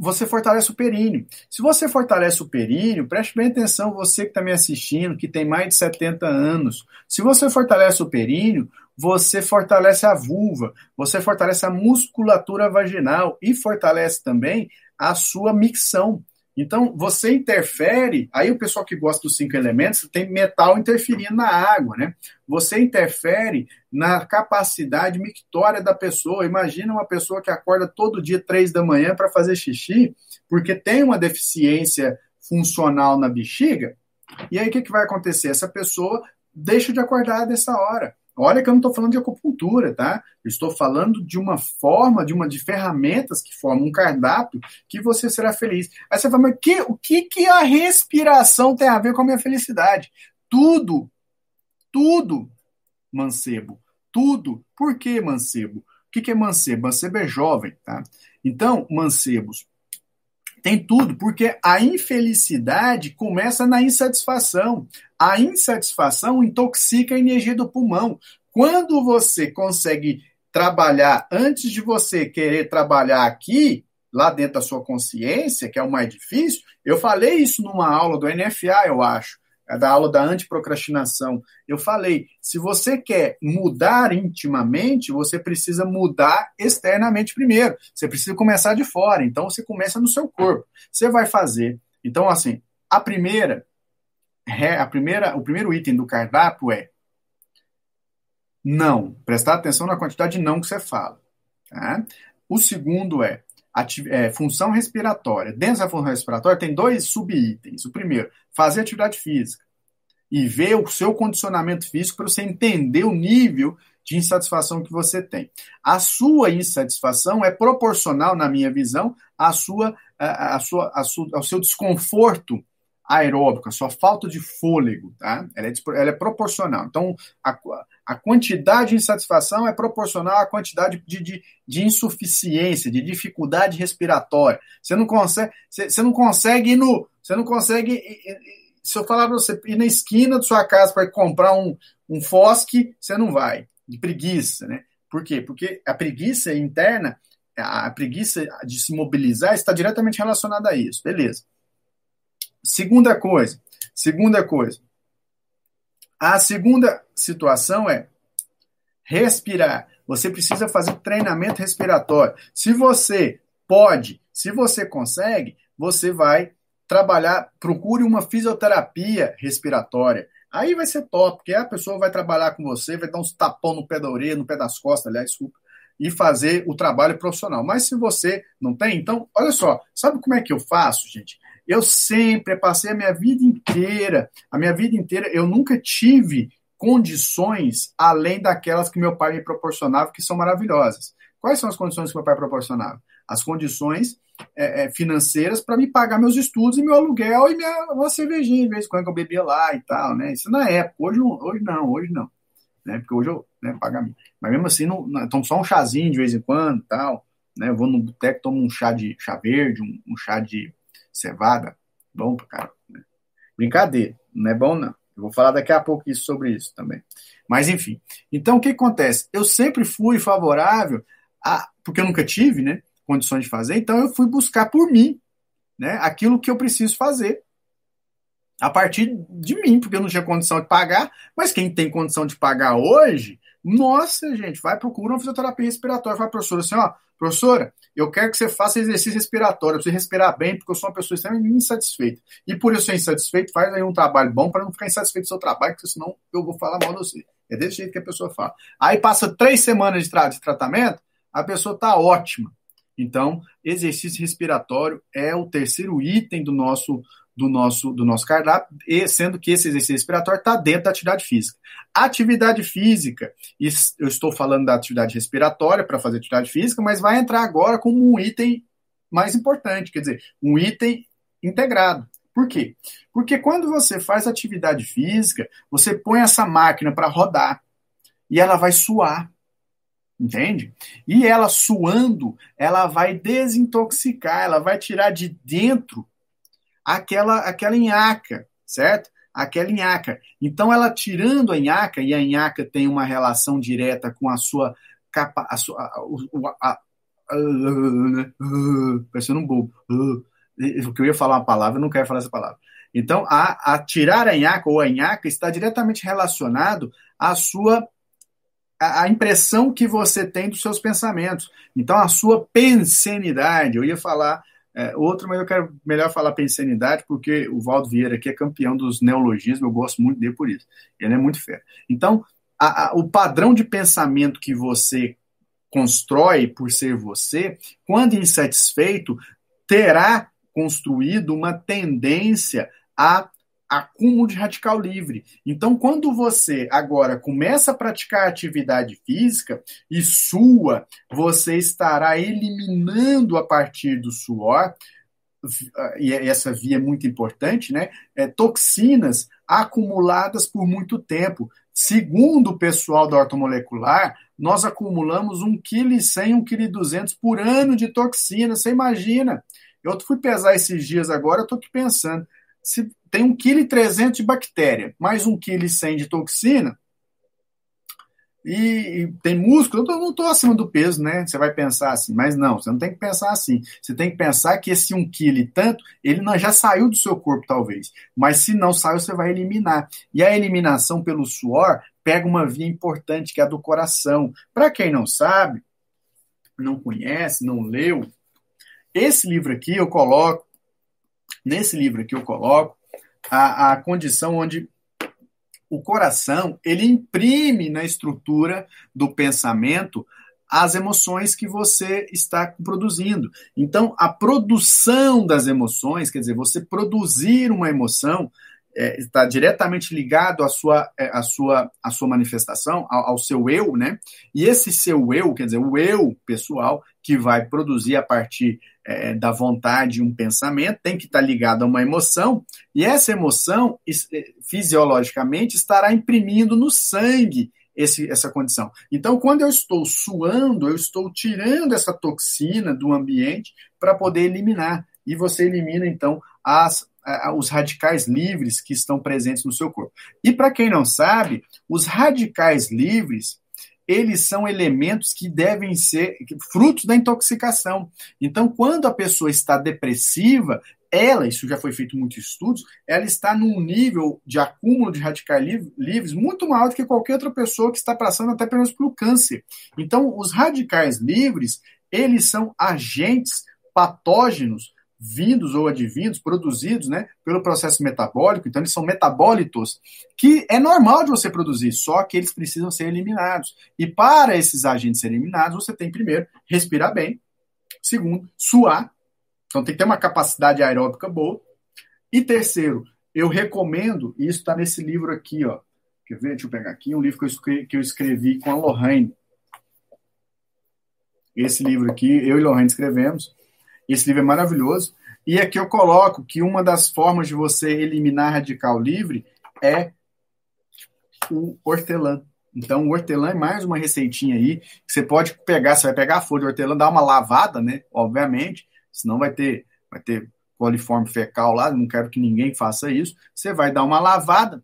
você fortalece o períneo. Se você fortalece o períneo, preste bem atenção, você que está me assistindo, que tem mais de 70 anos. Se você fortalece o períneo, você fortalece a vulva, você fortalece a musculatura vaginal e fortalece também a sua micção. Então, você interfere, aí o pessoal que gosta dos cinco elementos tem metal interferindo na água, né? Você interfere na capacidade mictória da pessoa. Imagina uma pessoa que acorda todo dia três da manhã para fazer xixi, porque tem uma deficiência funcional na bexiga, e aí o que, que vai acontecer? Essa pessoa deixa de acordar dessa hora. Olha que eu não estou falando de acupuntura, tá? Eu estou falando de uma forma, de uma de ferramentas que formam um cardápio que você será feliz. Aí você fala, mas que, o que, que a respiração tem a ver com a minha felicidade? Tudo, tudo, mancebo, tudo. Por que mancebo? O que, que é mancebo? Mancebo é jovem, tá? Então, mancebos, tem tudo, porque a infelicidade começa na insatisfação. A insatisfação intoxica a energia do pulmão. Quando você consegue trabalhar antes de você querer trabalhar aqui, lá dentro da sua consciência, que é o mais difícil, eu falei isso numa aula do NFA, eu acho. É da aula da antiprocrastinação. Eu falei, se você quer mudar intimamente, você precisa mudar externamente primeiro. Você precisa começar de fora. Então você começa no seu corpo. Você vai fazer. Então assim, a primeira, a primeira, o primeiro item do cardápio é não. Prestar atenção na quantidade de não que você fala. Tá? O segundo é é, função respiratória. Dentro da função respiratória tem dois subitens. O primeiro, fazer atividade física e ver o seu condicionamento físico para você entender o nível de insatisfação que você tem. A sua insatisfação é proporcional, na minha visão, à sua, à sua, à sua, ao seu desconforto aeróbico, a sua falta de fôlego, tá? Ela é, ela é proporcional. Então, a, a quantidade de insatisfação é proporcional à quantidade de, de, de, insuficiência, de dificuldade respiratória. Você não consegue, você, você não consegue ir no, você não consegue, se eu falar para você ir na esquina da sua casa para comprar um, um fosque, você não vai, de preguiça, né? Por quê? Porque a preguiça interna, a preguiça de se mobilizar está diretamente relacionada a isso, beleza? Segunda coisa, segunda coisa. A segunda situação é respirar. Você precisa fazer treinamento respiratório. Se você pode, se você consegue, você vai trabalhar, procure uma fisioterapia respiratória. Aí vai ser top, porque a pessoa vai trabalhar com você, vai dar uns tapão no pé da orelha, no pé das costas, aliás, desculpa, e fazer o trabalho profissional. Mas se você não tem, então, olha só, sabe como é que eu faço, gente? Eu sempre passei a minha vida inteira, a minha vida inteira, eu nunca tive condições além daquelas que meu pai me proporcionava, que são maravilhosas. Quais são as condições que meu pai proporcionava? As condições é, é, financeiras para me pagar meus estudos e meu aluguel e minha uma cervejinha, de vez em quando eu bebia lá e tal, né? Isso na época, hoje, hoje não, hoje não. Né? Porque hoje eu né, pago a mim. Mas mesmo assim, não, não, então só um chazinho de vez em quando tal. Né? Eu vou no boteco, tomo um chá de chá verde, um, um chá de cevada, bom pra caramba. Né? Brincadeira, não é bom não. Eu vou falar daqui a pouco isso, sobre isso também. Mas enfim. Então o que acontece? Eu sempre fui favorável a. Porque eu nunca tive, né? Condições de fazer, então eu fui buscar por mim, né? Aquilo que eu preciso fazer. A partir de mim, porque eu não tinha condição de pagar, mas quem tem condição de pagar hoje, nossa, gente, vai procurar uma fisioterapia respiratória. Fala, professora, assim, ó, professora, eu quero que você faça exercício respiratório, eu preciso respirar bem, porque eu sou uma pessoa extremamente insatisfeita. E por eu ser insatisfeito, faz aí um trabalho bom para não ficar insatisfeito do seu trabalho, porque senão eu vou falar mal de você. É desse jeito que a pessoa fala. Aí passa três semanas de, tra de tratamento, a pessoa está ótima. Então, exercício respiratório é o terceiro item do nosso do nosso, do nosso cardápio, e sendo que esse exercício respiratório está dentro da atividade física. Atividade física, eu estou falando da atividade respiratória para fazer atividade física, mas vai entrar agora como um item mais importante, quer dizer, um item integrado. Por quê? Porque quando você faz atividade física, você põe essa máquina para rodar e ela vai suar. Entende? E ela suando, ela vai desintoxicar, ela vai tirar de dentro aquela, aquela nhaca, certo? Aquela nhaca. Então, ela tirando a nhaca, e a nhaca tem uma relação direta com a sua capa, a sua, a, a, parecendo um bobo. Porque eu ia falar uma palavra, eu não quero falar essa palavra. Então, a, a tirar a nhaca ou a nhaca está diretamente relacionado à sua a, impressão que você tem dos seus pensamentos. Então, a sua pensenidade, eu ia falar é, outro, mas eu quero melhor falar pensanidade, porque o Valdo Vieira aqui é campeão dos neologismos, eu gosto muito dele por isso. Ele é muito fera. Então, a, a, o padrão de pensamento que você constrói por ser você, quando insatisfeito, terá construído uma tendência a acúmulo de radical livre. Então, quando você agora começa a praticar atividade física e sua, você estará eliminando a partir do suor, e essa via é muito importante, né? É, toxinas acumuladas por muito tempo. Segundo o pessoal da ortomolecular, nós acumulamos 1,1 kg, 1,2 kg por ano de toxina. Você imagina? Eu fui pesar esses dias agora, eu estou aqui pensando se tem 1,3 kg de bactéria, mais 1,1 kg de toxina, e, e, tem músculo, eu não estou acima do peso, né? Você vai pensar assim, mas não, você não tem que pensar assim. Você tem que pensar que esse 1 kg e tanto, ele não, já saiu do seu corpo, talvez. Mas se não saiu, você vai eliminar. E a eliminação pelo suor pega uma via importante, que é a do coração. Para quem não sabe, não conhece, não leu, esse livro aqui eu coloco Nesse livro aqui eu coloco a, a condição onde o coração ele imprime na estrutura do pensamento as emoções que você está produzindo. Então, a produção das emoções, quer dizer, você produzir uma emoção, é, está diretamente ligado à sua, é, à sua, à sua manifestação, ao, ao, seu eu, né? E esse seu eu, quer dizer, o eu pessoal, que vai produzir a partir é, da vontade um pensamento, tem que estar ligado a uma emoção, e essa emoção, é, fisiologicamente, estará imprimindo no sangue esse, essa condição. Então, quando eu estou suando, eu estou tirando essa toxina do ambiente para poder eliminar. E você elimina, então, as, os radicais livres que estão presentes no seu corpo. E para quem não sabe, os radicais livres eles são elementos que devem ser frutos da intoxicação. Então, quando a pessoa está depressiva, ela, isso já foi feito muitos estudos, ela está num nível de acúmulo de radicais livres muito maior do que qualquer outra pessoa que está passando até pelo pelo câncer. Então, os radicais livres, eles são agentes patógenos vindos ou advindos, produzidos né, pelo processo metabólico, então eles são metabólitos, que é normal de você produzir, só que eles precisam ser eliminados. E para esses agentes serem eliminados, você tem primeiro respirar bem, segundo, suar, então tem que ter uma capacidade aeróbica boa, e terceiro, eu recomendo, e isso está nesse livro aqui, ó, quer ver? Deixa eu pegar aqui, um livro que eu escrevi, que eu escrevi com a Lorraine. Esse livro aqui, eu e Lorraine escrevemos, esse livro é maravilhoso. E aqui eu coloco que uma das formas de você eliminar radical livre é o hortelã. Então, o hortelã é mais uma receitinha aí que você pode pegar, você vai pegar a folha de hortelã, dar uma lavada, né? Obviamente, senão vai ter, vai ter coliforme fecal lá, não quero que ninguém faça isso. Você vai dar uma lavada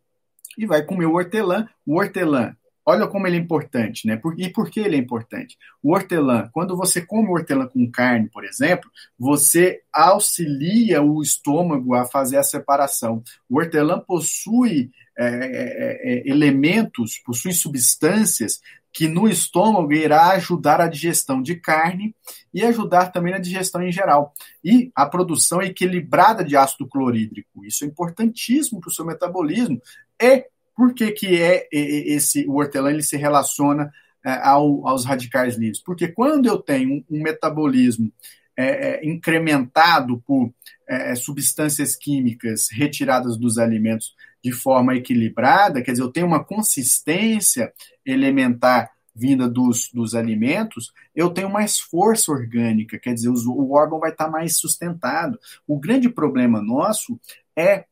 e vai comer o hortelã. O hortelã Olha como ele é importante, né? e por que ele é importante? O hortelã, quando você come hortelã com carne, por exemplo, você auxilia o estômago a fazer a separação. O hortelã possui é, é, é, elementos, possui substâncias que no estômago irá ajudar a digestão de carne e ajudar também na digestão em geral. E a produção equilibrada de ácido clorídrico. Isso é importantíssimo para o seu metabolismo. E por que, que é esse o hortelã ele se relaciona é, ao, aos radicais livres? Porque quando eu tenho um, metabolismo é, é, incrementado por é, substâncias químicas retiradas dos alimentos de forma equilibrada, quer dizer, eu tenho uma consistência elementar vinda dos, dos alimentos, eu tenho mais força orgânica, quer dizer, o órgão vai estar mais sustentado. O grande problema nosso é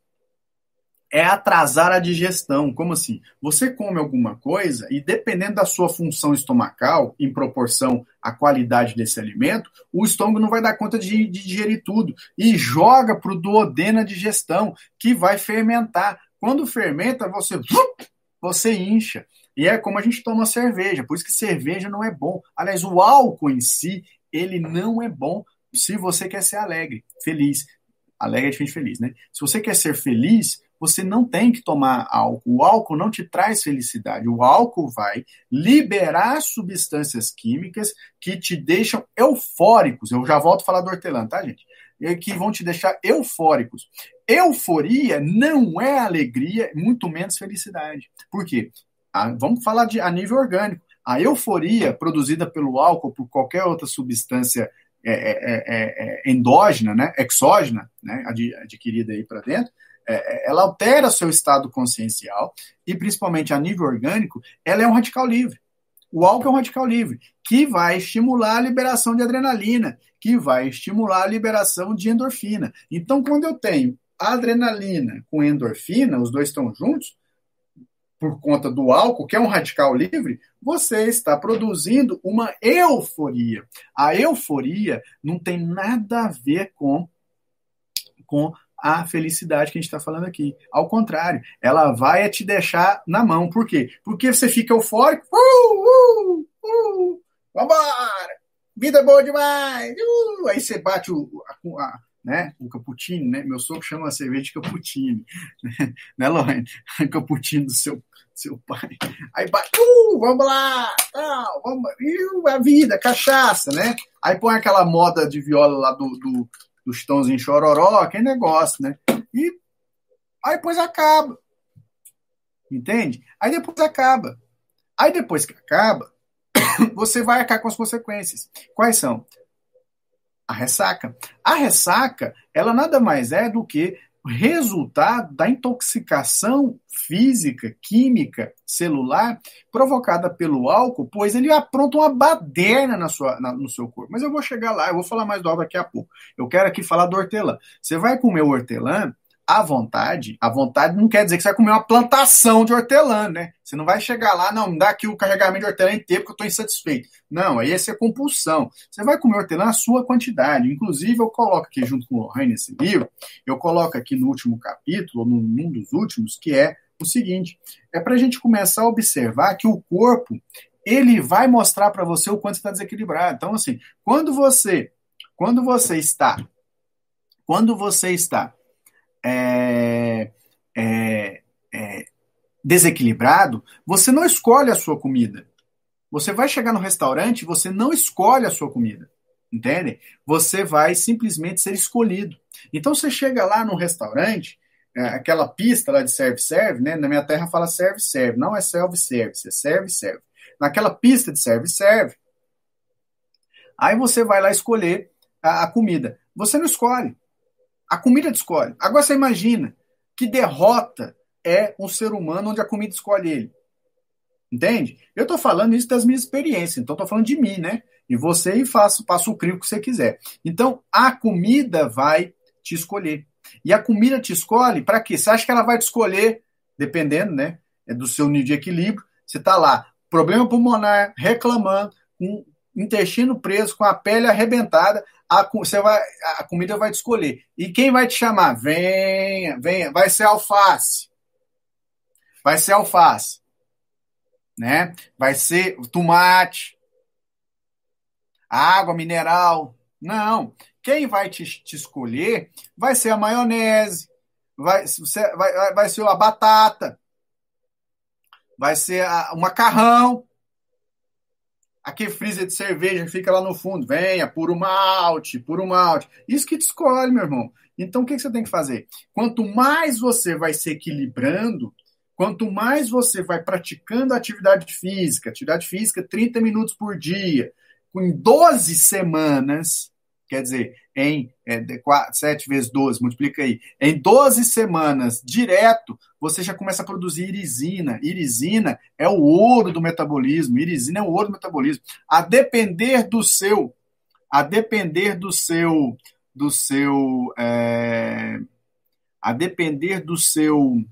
é atrasar a digestão. Como assim? Você come alguma coisa e, dependendo da sua função estomacal, em proporção à qualidade desse alimento, o estômago não vai dar conta de, de digerir tudo e joga para o duodeno a digestão, que vai fermentar. Quando fermenta, você, você incha. E é como a gente toma cerveja, por isso que cerveja não é bom. Aliás, o álcool em si, ele não é bom se você quer ser alegre, feliz. Alegre é diferente de feliz, né? Se você quer ser feliz, você não tem que tomar álcool. O álcool não te traz felicidade. O álcool vai liberar substâncias químicas que te deixam eufóricos. Eu já volto a falar do hortelã, tá, gente? Que vão te deixar eufóricos. Euforia não é alegria, muito menos felicidade. Por quê? Ah, vamos falar de, a nível orgânico. A euforia produzida pelo álcool, por qualquer outra substância é, é, é, endógena, né, exógena, né, adquirida aí para dentro, ela altera seu estado consciencial e, principalmente a nível orgânico, ela é um radical livre. O álcool é um radical livre, que vai estimular a liberação de adrenalina, que vai estimular a liberação de endorfina. Então, quando eu tenho adrenalina com endorfina, os dois estão juntos, por conta do álcool, que é um radical livre, você está produzindo uma euforia. A euforia não tem nada a ver com, com a felicidade que a gente está falando aqui. Ao contrário, ela vai te deixar na mão. Por quê? Porque você fica eufórico. Uh, uh, uh, vambora! Vida boa demais! Uh, aí você bate o, a, a né? O cappuccino, né? Meu sogro chama a cerveja de cappuccino, [LAUGHS] né, né Lorraine? [LAUGHS] Cappuccino do seu, seu pai. Aí bate, uh, vamos lá, tal, vamos, uh, a vida, cachaça, né? Aí põe aquela moda de viola lá do, do dos tons em chororó, aquele negócio, né? E aí depois acaba. Entende? Aí depois acaba. Aí depois que acaba, [COUGHS] você vai arcar com as consequências. Quais são? a ressaca. A ressaca, ela nada mais é do que resultado da intoxicação física, química, celular provocada pelo álcool, pois ele apronta uma baderna na sua, na, no seu corpo. Mas eu vou chegar lá, eu vou falar mais do álcool daqui a pouco. Eu quero aqui falar do hortelã. Você vai comer o hortelã, à vontade, a vontade não quer dizer que você vai comer uma plantação de hortelã, né? Você não vai chegar lá, não, me dá aqui o carregamento de hortelã inteiro porque eu estou insatisfeito. Não, aí essa é compulsão. Você vai comer hortelã a sua quantidade. Inclusive, eu coloco aqui junto com o Lorraine nesse livro, eu coloco aqui no último capítulo, num dos últimos, que é o seguinte: é para a gente começar a observar que o corpo ele vai mostrar para você o quanto está desequilibrado. Então, assim, quando você, quando você está, quando você está é, é, é, desequilibrado, você não escolhe a sua comida. Você vai chegar no restaurante, você não escolhe a sua comida. Entende? Você vai simplesmente ser escolhido. Então você chega lá no restaurante, é, aquela pista lá de serve-serve, né? Na minha terra fala serve-serve, não é self-service, é serve-serve. Naquela pista de serve-serve, aí você vai lá escolher a, a comida. Você não escolhe. A comida te escolhe. Agora você imagina que derrota é um ser humano onde a comida escolhe ele. Entende? Eu estou falando isso das minhas experiências, então estou falando de mim, né? E você e faço, faço o crivo que você quiser. Então, a comida vai te escolher. E a comida te escolhe para quê? Você acha que ela vai te escolher, dependendo, né? É do seu nível de equilíbrio. Você está lá, problema pulmonar, reclamando, com intestino preso, com a pele arrebentada, a, você vai, a comida vai te escolher. E quem vai te chamar? Venha, venha. Vai ser alface. Vai ser alface. Né? Vai ser tomate. Água mineral. Não. Quem vai te, te escolher vai ser a maionese. Vai, vai, vai ser a batata. Vai ser a, o macarrão. Aquele freezer de cerveja que fica lá no fundo, venha, puro malte, puro malte. Isso que te escolhe, meu irmão. Então, o que, que você tem que fazer? Quanto mais você vai se equilibrando, quanto mais você vai praticando atividade física, atividade física 30 minutos por dia, em 12 semanas, quer dizer, em é, 4, 7 vezes 12, multiplica aí, em 12 semanas direto, você já começa a produzir irisina. Irisina é o ouro do metabolismo, irisina é o ouro do metabolismo. A depender do seu, a depender do seu, do seu, é, a depender do seu,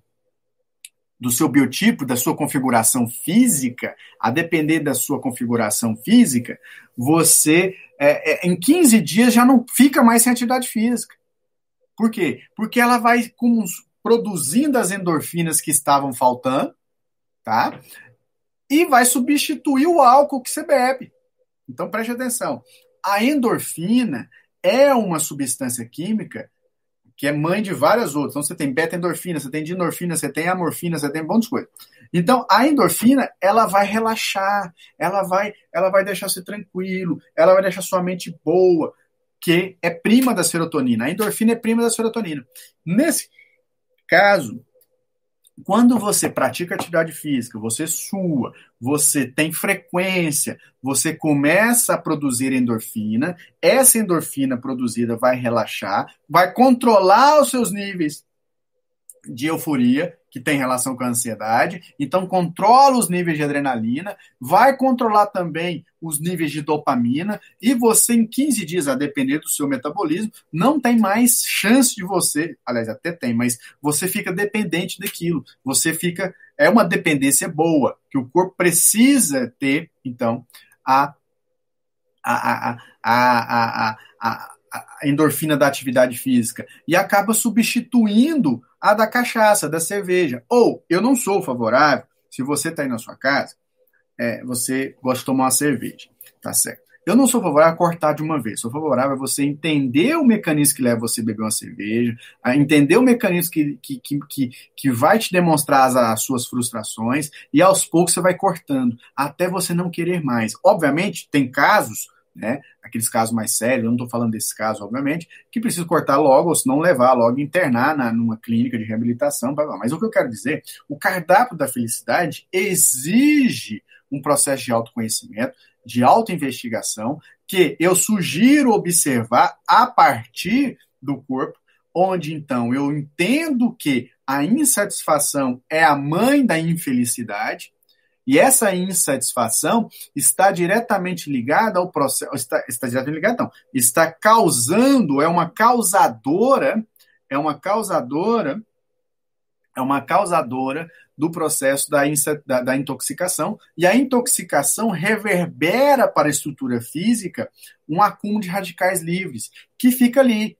do seu biotipo, da sua configuração física, a depender da sua configuração física, você é, é, em 15 dias já não fica mais sem atividade física. Por quê? Porque ela vai com, produzindo as endorfinas que estavam faltando, tá? E vai substituir o álcool que você bebe. Então preste atenção. A endorfina é uma substância química que é mãe de várias outras. Então você tem beta-endorfina, você tem dinorfina, você tem amorfina, você tem um monte de coisa. Então a endorfina, ela vai relaxar, ela vai, ela vai deixar você tranquilo, ela vai deixar sua mente boa, que é prima da serotonina. A endorfina é prima da serotonina. Nesse caso, quando você pratica atividade física, você sua, você tem frequência, você começa a produzir endorfina, essa endorfina produzida vai relaxar, vai controlar os seus níveis de euforia, que tem relação com a ansiedade, então controla os níveis de adrenalina, vai controlar também os níveis de dopamina, e você, em 15 dias, a depender do seu metabolismo, não tem mais chance de você, aliás, até tem, mas você fica dependente daquilo, você fica. É uma dependência boa, que o corpo precisa ter, então, a, a, a, a, a, a a endorfina da atividade física e acaba substituindo a da cachaça, da cerveja. Ou eu não sou favorável, se você está aí na sua casa, é, você gosta de tomar uma cerveja, tá certo? Eu não sou favorável a cortar de uma vez, sou favorável a você entender o mecanismo que leva você a beber uma cerveja, a entender o mecanismo que, que, que, que, vai te demonstrar as, as suas frustrações, e aos poucos você vai cortando, até você não querer mais. Obviamente, tem casos né? Aqueles casos mais sérios, eu não estou falando desse caso, obviamente, que precisa cortar logo, ou se não levar logo internar na, numa clínica de reabilitação. Blá, blá. Mas o que eu quero dizer, o cardápio da felicidade exige um processo de autoconhecimento, de autoinvestigação, que eu sugiro observar a partir do corpo, onde então eu entendo que a insatisfação é a mãe da infelicidade, e essa insatisfação está diretamente ligada ao processo, está, está diretamente ligada, não, está causando, é uma causadora, é uma causadora, é uma causadora do processo da, da, da, intoxicação, e a intoxicação reverbera para a estrutura física um acúmulo de radicais livres, que fica ali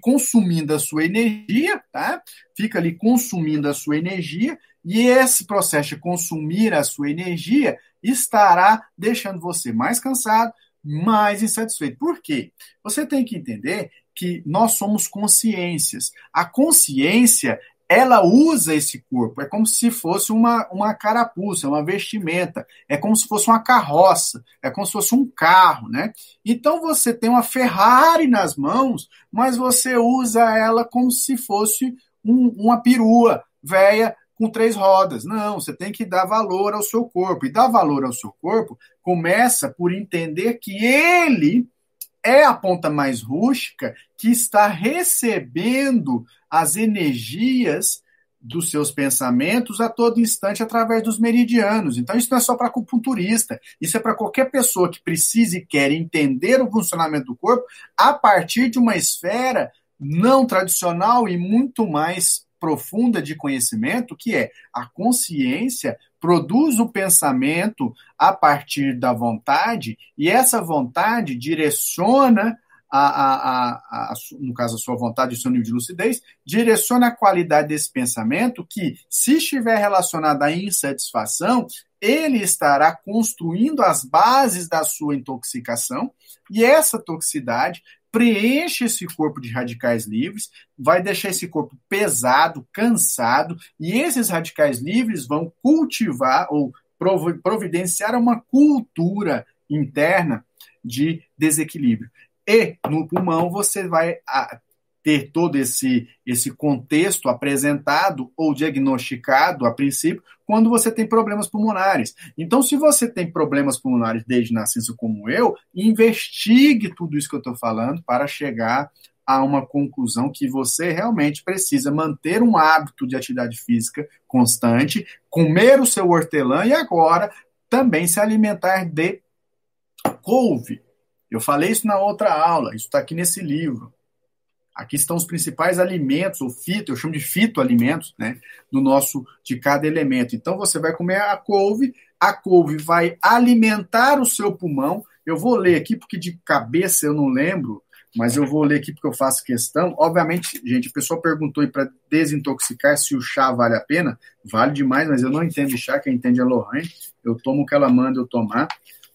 consumindo a sua energia, tá? Fica ali consumindo a sua energia, e esse processo de consumir a sua energia estará deixando você mais cansado, mais insatisfeito. Por quê? Você tem que entender que nós somos consciências. A consciência, ela usa esse corpo, é como se fosse uma, uma carapuça, uma vestimenta, é como se fosse uma carroça, é como se fosse um carro, né? Então você tem uma Ferrari nas mãos, mas você usa ela como se fosse um, uma perua velha com três rodas. Não, você tem que dar valor ao seu corpo. E dar valor ao seu corpo começa por entender que ele é a ponta mais rústica que está recebendo as energias dos seus pensamentos a todo instante através dos meridianos. Então, isso não é só para acupunturista, isso é para qualquer pessoa que precise e quer entender o funcionamento do corpo a partir de uma esfera não tradicional e muito mais profunda de conhecimento, que é a consciência produz o pensamento a partir da vontade, e essa vontade direciona a, a, a, no caso a sua vontade o seu nível de lucidez, direciona a qualidade desse pensamento que, se estiver relacionado à insatisfação, ele estará construindo as bases da sua intoxicação, e essa toxicidade preenche esse corpo de radicais livres, vai deixar esse corpo pesado, cansado, e esses radicais livres vão cultivar ou providenciar uma cultura interna de desequilíbrio. E no pulmão você vai ter todo esse, esse contexto apresentado ou diagnosticado a princípio quando você tem problemas pulmonares. Então, se você tem problemas pulmonares desde nascença como eu, investigue tudo isso que eu estou falando para chegar a uma conclusão que você realmente precisa manter um hábito de atividade física constante, comer o seu hortelã e agora também se alimentar de couve. Eu falei isso na outra aula, isso está aqui nesse livro. Aqui estão os principais alimentos, ou fito, eu chamo de fitoalimentos, né, do nosso, de cada elemento. Então você vai comer a couve, a couve vai alimentar o seu pulmão. Eu vou ler aqui porque de cabeça eu não lembro, mas eu vou ler aqui porque eu faço questão. Obviamente, gente, a pessoa perguntou para desintoxicar se o chá vale a pena. Vale demais, mas eu não entendo chá, quem entende é a. Eu tomo o que ela manda eu tomar,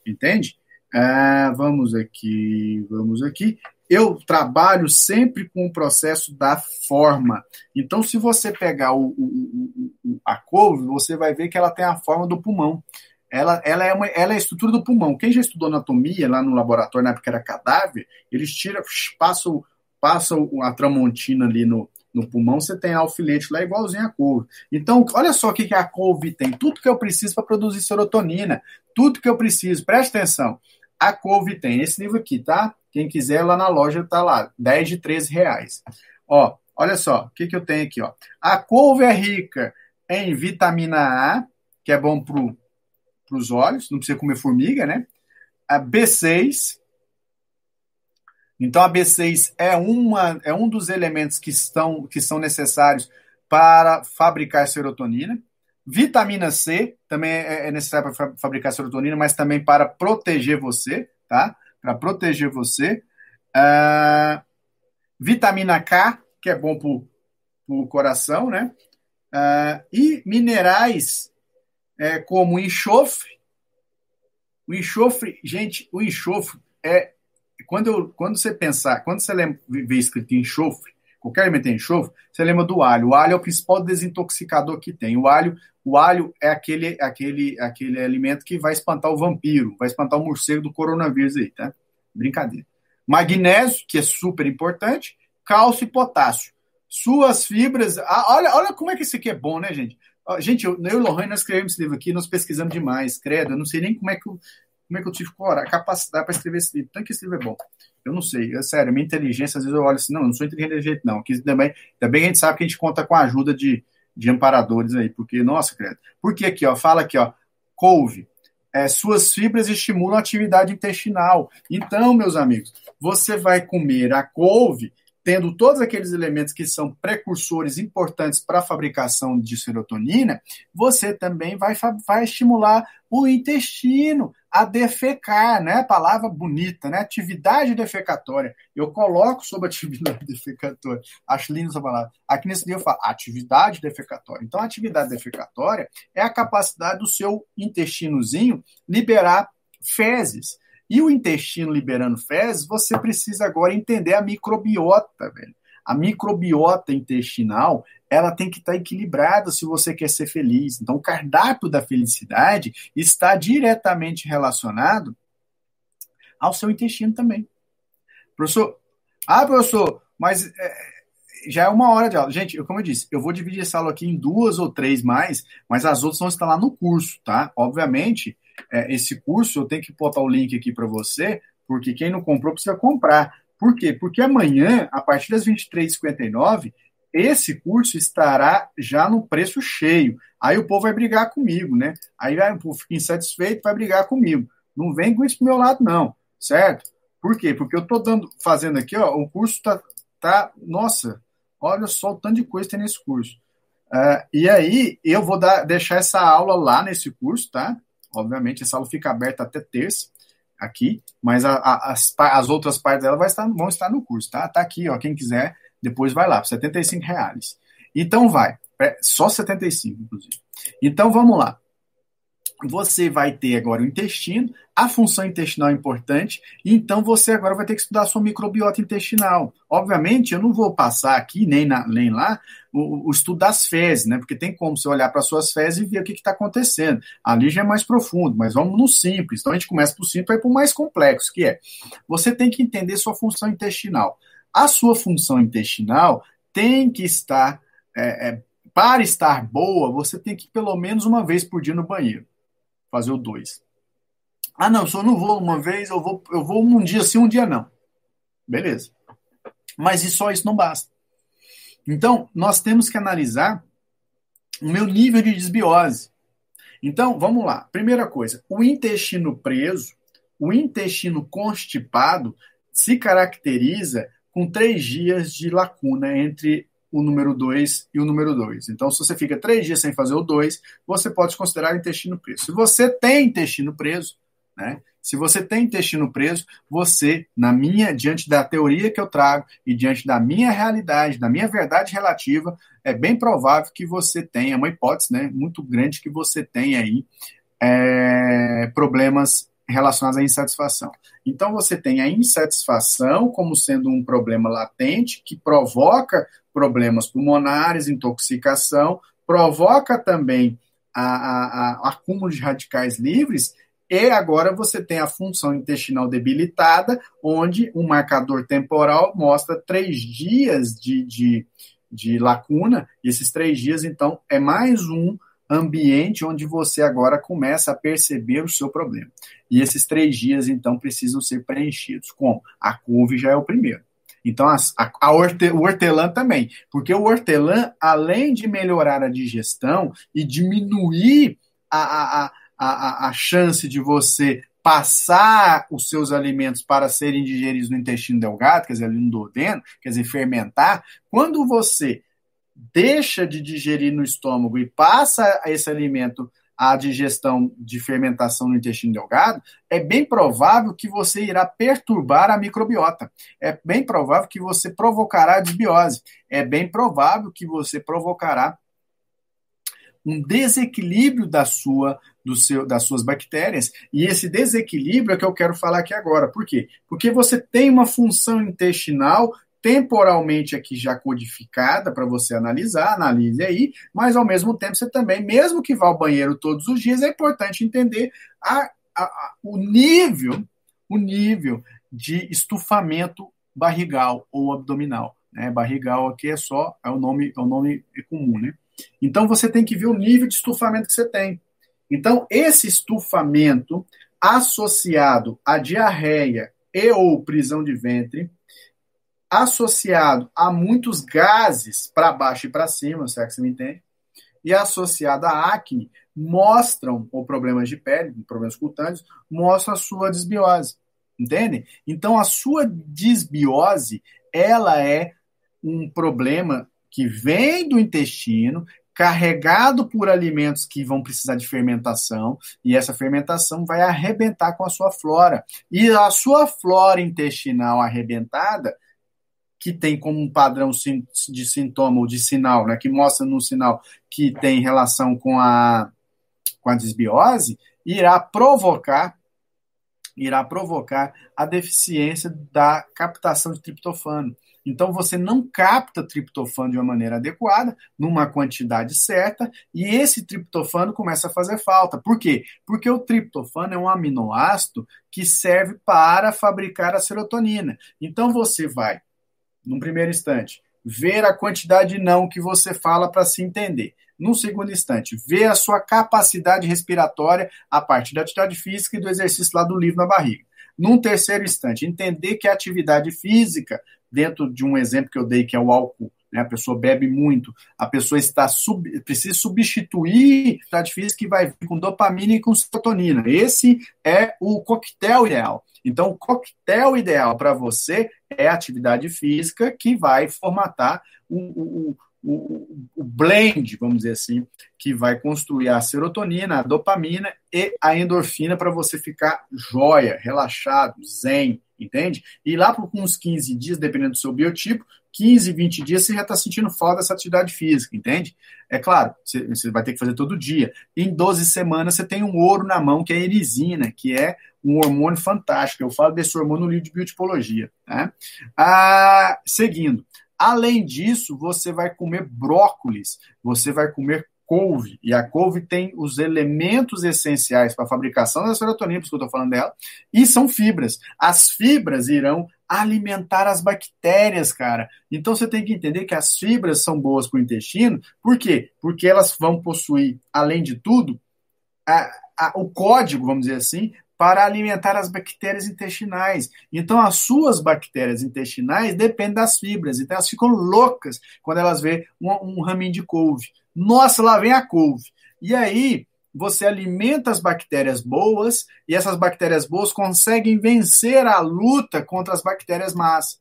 entende? Ah, vamos aqui, vamos aqui eu trabalho sempre com o processo da forma. Então, se você pegar o, o, o, a couve, você vai ver que ela tem a forma do pulmão. Ela, ela, é uma, ela é a estrutura do pulmão. Quem já estudou anatomia lá no laboratório, na época era cadáver, eles tiram, passam, passam a tramontina ali no, No pulmão você tem alfilete lá igualzinho a couve. Então, olha só o que a couve tem. Tudo que eu preciso para produzir serotonina. Tudo que eu preciso. Preste atenção. A couve tem esse livro aqui, tá? Quem quiser lá na loja tá lá. 10 de 13 reais. Ó, olha só. O que, que eu tenho aqui, ó. A couve é rica em vitamina A, que é bom para os olhos. Não precisa comer formiga, né? A B6, então a B6 é, uma, é um dos elementos que, estão, que são necessários para fabricar serotonina. Vitamina C também é, é necessária para fabricar serotonina, mas também para proteger você, tá? Para proteger você. Uh, vitamina K, que é bom para o coração, né? Uh, e minerais é, como enxofre. O enxofre, gente, o enxofre é quando, eu, quando você pensar, quando você lembra, vê escrito enxofre, qualquer alimento tem enxofre, você lembra do alho. O alho é o principal desintoxicador que tem. O alho, o alho é aquele, aquele, aquele alimento que vai espantar o vampiro, vai espantar o morcego do coronavírus aí, tá? Brincadeira. Magnésio, que é super importante, cálcio e potássio. Suas fibras. Ah, olha, olha como é que isso aqui é bom, né, gente? Gente, eu, eu e o Lohane, nós escrevemos esse livro aqui, nós pesquisamos demais, credo. Eu não sei nem como é que eu, como é que eu tive coragem, capacidade para escrever esse livro? Tanto que esse livro é bom. Eu não sei, é sério, minha inteligência, às vezes eu olho assim, não, eu não sou inteligente de jeito, não. Que também, também a gente sabe que a gente conta com a ajuda de, de amparadores aí, porque, nossa, credo. Porque aqui, ó, fala aqui, ó, couve. É, suas fibras estimulam a atividade intestinal. Então, meus amigos, você vai comer a couve tendo todos aqueles elementos que são precursores importantes para a fabricação de serotonina, você também vai, vai estimular o intestino a defecar, né? Palavra bonita, né? Atividade defecatória. Eu coloco sobre [LAUGHS] atividade defecatória. Acho linda essa palavra. Aqui nesse livro eu falo atividade defecatória. Então, atividade defecatória é a capacidade do seu intestinozinho liberar fezes. E o intestino liberando fezes, você precisa agora entender a microbiota, velho. A microbiota intestinal, ela tem que estar tá equilibrada se você quer ser feliz. Então, o cardápio da felicidade está diretamente relacionado ao seu intestino também. Professor, ah, professor, mas é, já é uma hora de aula. Gente, eu, como eu disse, eu vou dividir essa aula aqui em duas ou três mais, mas as outras vão estar lá no curso, tá? Obviamente, é, esse curso, eu tenho que botar o link aqui para você, porque quem não comprou precisa comprar. Por quê? Porque amanhã, a partir das 23h59, esse curso estará já no preço cheio. Aí o povo vai brigar comigo, né? Aí vai, o povo fica insatisfeito, vai brigar comigo. Não vem com isso pro meu lado, não, certo? Por quê? Porque eu estou dando, fazendo aqui, ó, o curso tá, tá, nossa, olha só o tanto de coisa tem nesse curso. Uh, e aí, eu vou dar, deixar essa aula lá nesse curso, tá? Obviamente, essa aula fica aberta até terça aqui, mas a, a, as, as outras partes dela vai estar, vão estar no curso, tá? Tá aqui, ó. Quem quiser, depois vai lá, 75 reais. Então vai, é só 75, inclusive. Então vamos lá você vai ter agora o intestino, a função intestinal é importante, então você agora vai ter que estudar a sua microbiota intestinal. Obviamente, eu não vou passar aqui, nem, na, nem lá, o, o, estudo das fezes, né? Porque tem como você olhar para suas fezes e ver o que está acontecendo. Ali já é mais profundo, mas vamos no simples. Então a gente começa por simples e vai para o mais complexo, que é você tem que entender sua função intestinal. A sua função intestinal tem que estar. É, é, para estar boa, você tem que ir pelo menos uma vez por dia no banheiro fazer o 2. Ah, não, se eu não vou uma vez, eu vou, eu vou um dia sim, um dia não. Beleza. Mas e só isso não basta. Então, nós temos que analisar o meu nível de desbiose. Então, vamos lá. Primeira coisa, o intestino preso, o intestino constipado, se caracteriza com três dias de lacuna entre o número 2 e o número 2. Então, se você fica três dias sem fazer o 2, você pode considerar intestino preso. Se você tem intestino preso, né? Se você tem intestino preso, você, na minha, diante da teoria que eu trago e diante da minha realidade, da minha verdade relativa, é bem provável que você tenha, é uma hipótese né, muito grande que você tenha aí é, problemas relacionados à insatisfação. Então, você tem a insatisfação como sendo um problema latente que provoca problemas pulmonares, intoxicação, provoca também a, a, a acúmulo de radicais livres e agora você tem a função intestinal debilitada, onde um marcador temporal mostra três dias de, de, de lacuna, e esses três dias, então, é mais um ambiente onde você agora começa a perceber o seu problema. E esses três dias, então, precisam ser preenchidos. Como? A couve já é o primeiro. Então, a, a horte, o hortelã também. Porque o hortelã, além de melhorar a digestão e diminuir a, a, a, a, chance de você passar os seus alimentos para serem digeridos no intestino delgado, quer dizer, ali no duodeno, quer dizer, fermentar, quando você deixa de digerir no estômago e passa esse alimento à digestão de fermentação no intestino delgado, é bem provável que você irá perturbar a microbiota. É bem provável que você provocará desbiose. É bem provável que você provocará um desequilíbrio da sua, do seu, das suas bactérias, e esse desequilíbrio é que eu quero falar aqui agora. Por quê? Porque você tem uma função intestinal temporalmente aqui já codificada para você analisar, analise aí, mas ao mesmo tempo você também, mesmo que vá ao banheiro todos os dias, é importante entender a, a, a, o nível, o nível de estufamento barrigal ou abdominal. Né? Barrigal aqui é só, é o nome, é o nome comum, né? Então você tem que ver o nível de estufamento que você tem. Então, esse estufamento associado à diarreia e ou prisão de ventre, associado a muitos gases para baixo e para cima, será que você me entende? E associado à acne, mostram, ou problemas de pele, problemas cutâneos, mostram a sua desbiose. Entende? Então, a sua desbiose, ela é um problema que vem do intestino, carregado por alimentos que vão precisar de fermentação, e essa fermentação vai arrebentar com a sua flora. E a sua flora intestinal arrebentada, que tem como um padrão de sintoma ou de sinal, né, que mostra no sinal que tem relação com a, com a desbiose, irá provocar irá provocar a deficiência da captação de triptofano. Então você não capta triptofano de uma maneira adequada, numa quantidade certa, e esse triptofano começa a fazer falta. Por quê? Porque o triptofano é um aminoácido que serve para fabricar a serotonina. Então você vai, num primeiro instante, ver a quantidade de não que você fala para se entender. Num segundo instante, ver a sua capacidade respiratória a partir da atividade física e do exercício lá do livro na barriga. Num terceiro instante, entender que a atividade física dentro de um exemplo que eu dei, que é o álcool, né, a pessoa bebe muito, a pessoa está sub, precisa substituir a atividade física que vai vir com dopamina e com serotonina. Esse é o coquetel ideal. Então, o coquetel ideal para você é a atividade física que vai formatar o, o, o, o, blend, vamos dizer assim, que vai construir a serotonina, a dopamina e a endorfina para você ficar joia, relaxado, zen, entende? E lá por uns 15 dias, dependendo do seu biotipo, 15, 20 dias você já está sentindo falta dessa atividade física, entende? É claro, você, vai ter que fazer todo dia. Em 12 semanas você tem um ouro na mão, que é a erisina, que é um hormônio fantástico. Eu falo desse hormônio no livro de biotipologia. Né? Ah, seguindo. Além disso, você vai comer brócolis, você vai comer couve, e a couve tem os elementos essenciais para a fabricação da serotonina, por isso que eu estou falando dela, e são fibras. As fibras irão alimentar as bactérias, cara. Então você tem que entender que as fibras são boas para o intestino, por quê? Porque elas vão possuir, além de tudo, a, a, o código, vamos dizer assim, para alimentar as bactérias intestinais. Então, as suas bactérias intestinais dependem das fibras. Então, elas ficam loucas quando elas vê um, um raminho de couve. Nossa, lá vem a couve. E aí, você alimenta as bactérias boas e essas bactérias boas conseguem vencer a luta contra as bactérias más.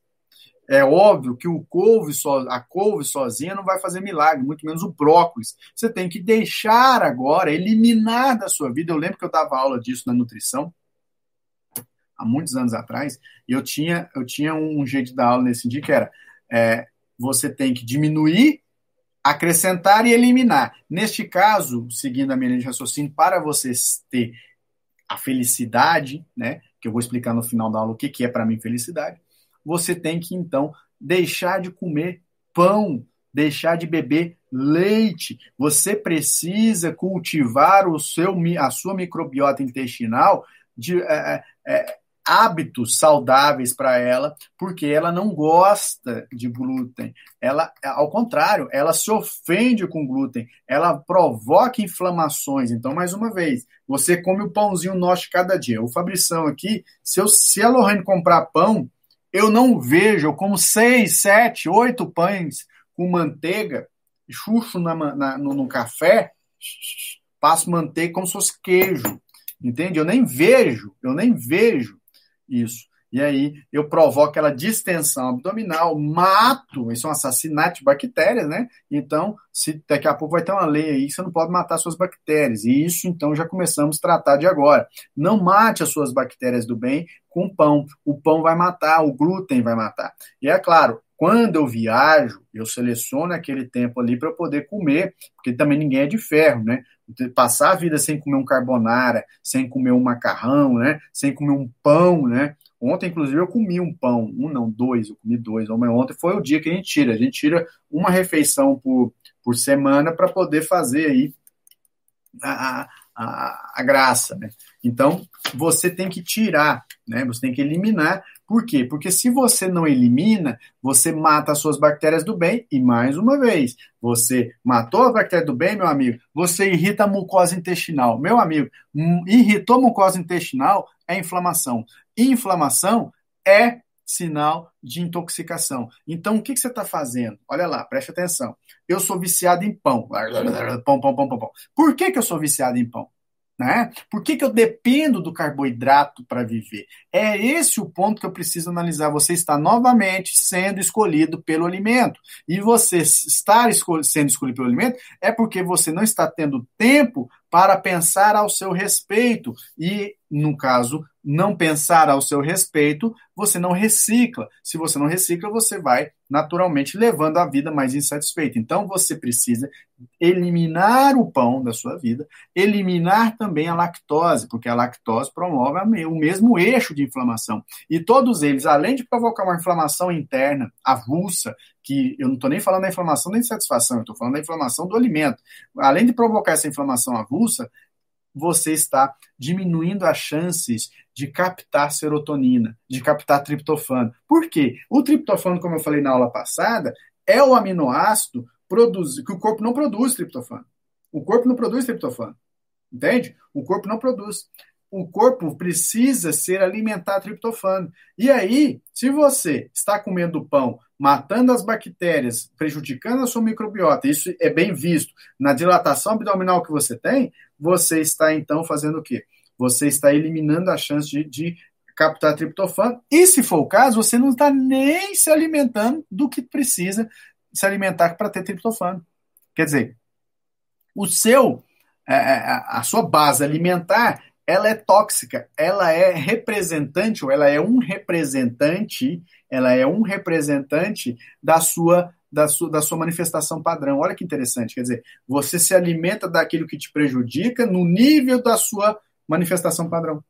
É óbvio que o couve so, a couve sozinha não vai fazer milagre, muito menos o brócolis. Você tem que deixar agora, eliminar da sua vida. Eu lembro que eu dava aula disso na nutrição há muitos anos atrás, e eu tinha, eu tinha um jeito de dar aula nesse dia que era é, você tem que diminuir acrescentar e eliminar. Neste caso, seguindo a minha linha de raciocínio, para você ter a felicidade, né, que eu vou explicar no final da aula o que, que é para mim felicidade, você tem que então deixar de comer pão, deixar de beber leite. Você precisa cultivar o seu, a sua microbiota intestinal de, é, é, é hábitos saudáveis para ela, porque ela não gosta de glúten. Ela, ao contrário, ela se ofende com glúten, ela provoca inflamações. Então, mais uma vez, você come o pãozinho nosso cada dia. O Fabrição aqui, se, eu, se a Lorraine comprar pão, eu não vejo, eu como seis, sete, oito pães com manteiga, chucho na, na, no, no café, passo manteiga como se fosse queijo. Entende? Eu nem vejo, eu nem vejo isso. E aí eu provoco aquela distensão abdominal, mato, isso é um assassinato de bactérias, né? Então, se daqui a pouco vai ter uma lei aí, você não pode matar suas bactérias. E isso, então, já começamos a tratar de agora. Não mate as suas bactérias do bem com pão. O pão vai matar, o glúten vai matar. E é claro, quando eu viajo, eu seleciono aquele tempo ali para poder comer, porque também ninguém é de ferro, né? Passar a vida sem comer um carbonara, sem comer um macarrão, né? Sem comer um pão, né? Ontem, inclusive, eu comi um pão, um não, dois, eu comi dois. Ontem foi o dia que a gente tira. A gente tira uma refeição por, por semana para poder fazer aí a, a, a graça, né? Então, você tem que tirar, né? Você tem que eliminar por quê? Porque se você não elimina, você mata as suas bactérias do bem e, mais uma vez, você matou a bactéria do bem, meu amigo, você irrita a mucosa intestinal. Meu amigo, hum, irritou a mucosa intestinal é inflamação. Inflamação é sinal de intoxicação. Então, o que, que você está fazendo? Olha lá, preste atenção. Eu sou viciado em pão. Pão, pão, pão, pão, pão. Por que, que eu sou viciado em pão? Né? Por que, que eu dependo do carboidrato para viver? É esse o ponto que eu preciso analisar. Você está novamente sendo escolhido pelo alimento. E você estar escol sendo escolhido pelo alimento é porque você não está tendo tempo para pensar ao seu respeito. E, no caso, não pensar ao seu respeito, você não recicla. Se você não recicla, você vai naturalmente levando a vida mais insatisfeita. Então você precisa eliminar o pão da sua vida, eliminar também a lactose, porque a lactose promove o mesmo eixo de inflamação. E todos eles, além de provocar uma inflamação interna avulsa, que eu não estou nem falando da inflamação da insatisfação, estou falando da inflamação do alimento. Além de provocar essa inflamação avulsa, você está diminuindo as chances de captar serotonina, de captar triptofano. Por quê? O triptofano, como eu falei na aula passada, é o aminoácido produz, que o corpo não produz triptofano. O corpo não produz triptofano. Entende? O corpo não produz. O corpo precisa ser alimentado a triptofano. E aí, se você está comendo pão, matando as bactérias, prejudicando a sua microbiota, isso é bem visto na dilatação abdominal que você tem, você está então fazendo o quê? Você está eliminando a chance de, de captar triptofano. E se for o caso, você não está nem se alimentando do que precisa se alimentar para ter triptofano. Quer dizer, o seu, é, é, a sua base alimentar, ela é tóxica, ela é representante, ou ela é um representante, ela é um representante da sua da sua, da sua manifestação padrão. Olha que interessante, quer dizer, você se alimenta daquilo que te prejudica no nível da sua manifestação padrão.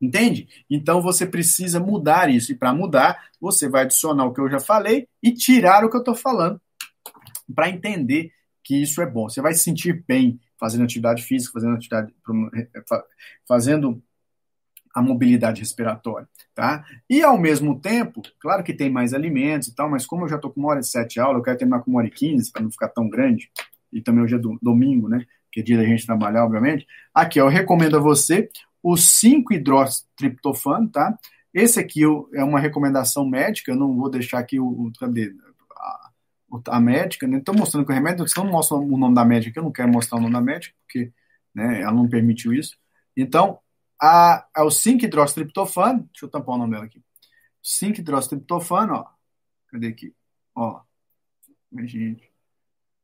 Entende? Então você precisa mudar isso. E para mudar, você vai adicionar o que eu já falei e tirar o que eu estou falando para entender que isso é bom. Você vai se sentir bem fazendo atividade física, fazendo atividade, fazendo a mobilidade respiratória, tá? E ao mesmo tempo, claro que tem mais alimentos e tal, mas como eu já estou com uma hora e sete aulas, eu quero terminar com uma hora e quinze para não ficar tão grande. E também hoje é do, domingo, né? Que é dia da gente trabalhar, obviamente. Aqui, eu recomendo a você o 5-hidrotriptofano, tá? Esse aqui é uma recomendação médica, eu não vou deixar aqui o, o cadê? A, médica, né? Estou mostrando que o remédio, se não mostra o nome da médica, eu não quero mostrar o nome da médica, porque né, ela não permitiu isso. Então, a, a, o 5-hidrostriptofano, deixa eu tampar o nome dela aqui. 5-hidrostriptofano, ó. Cadê aqui? Ó. Gente.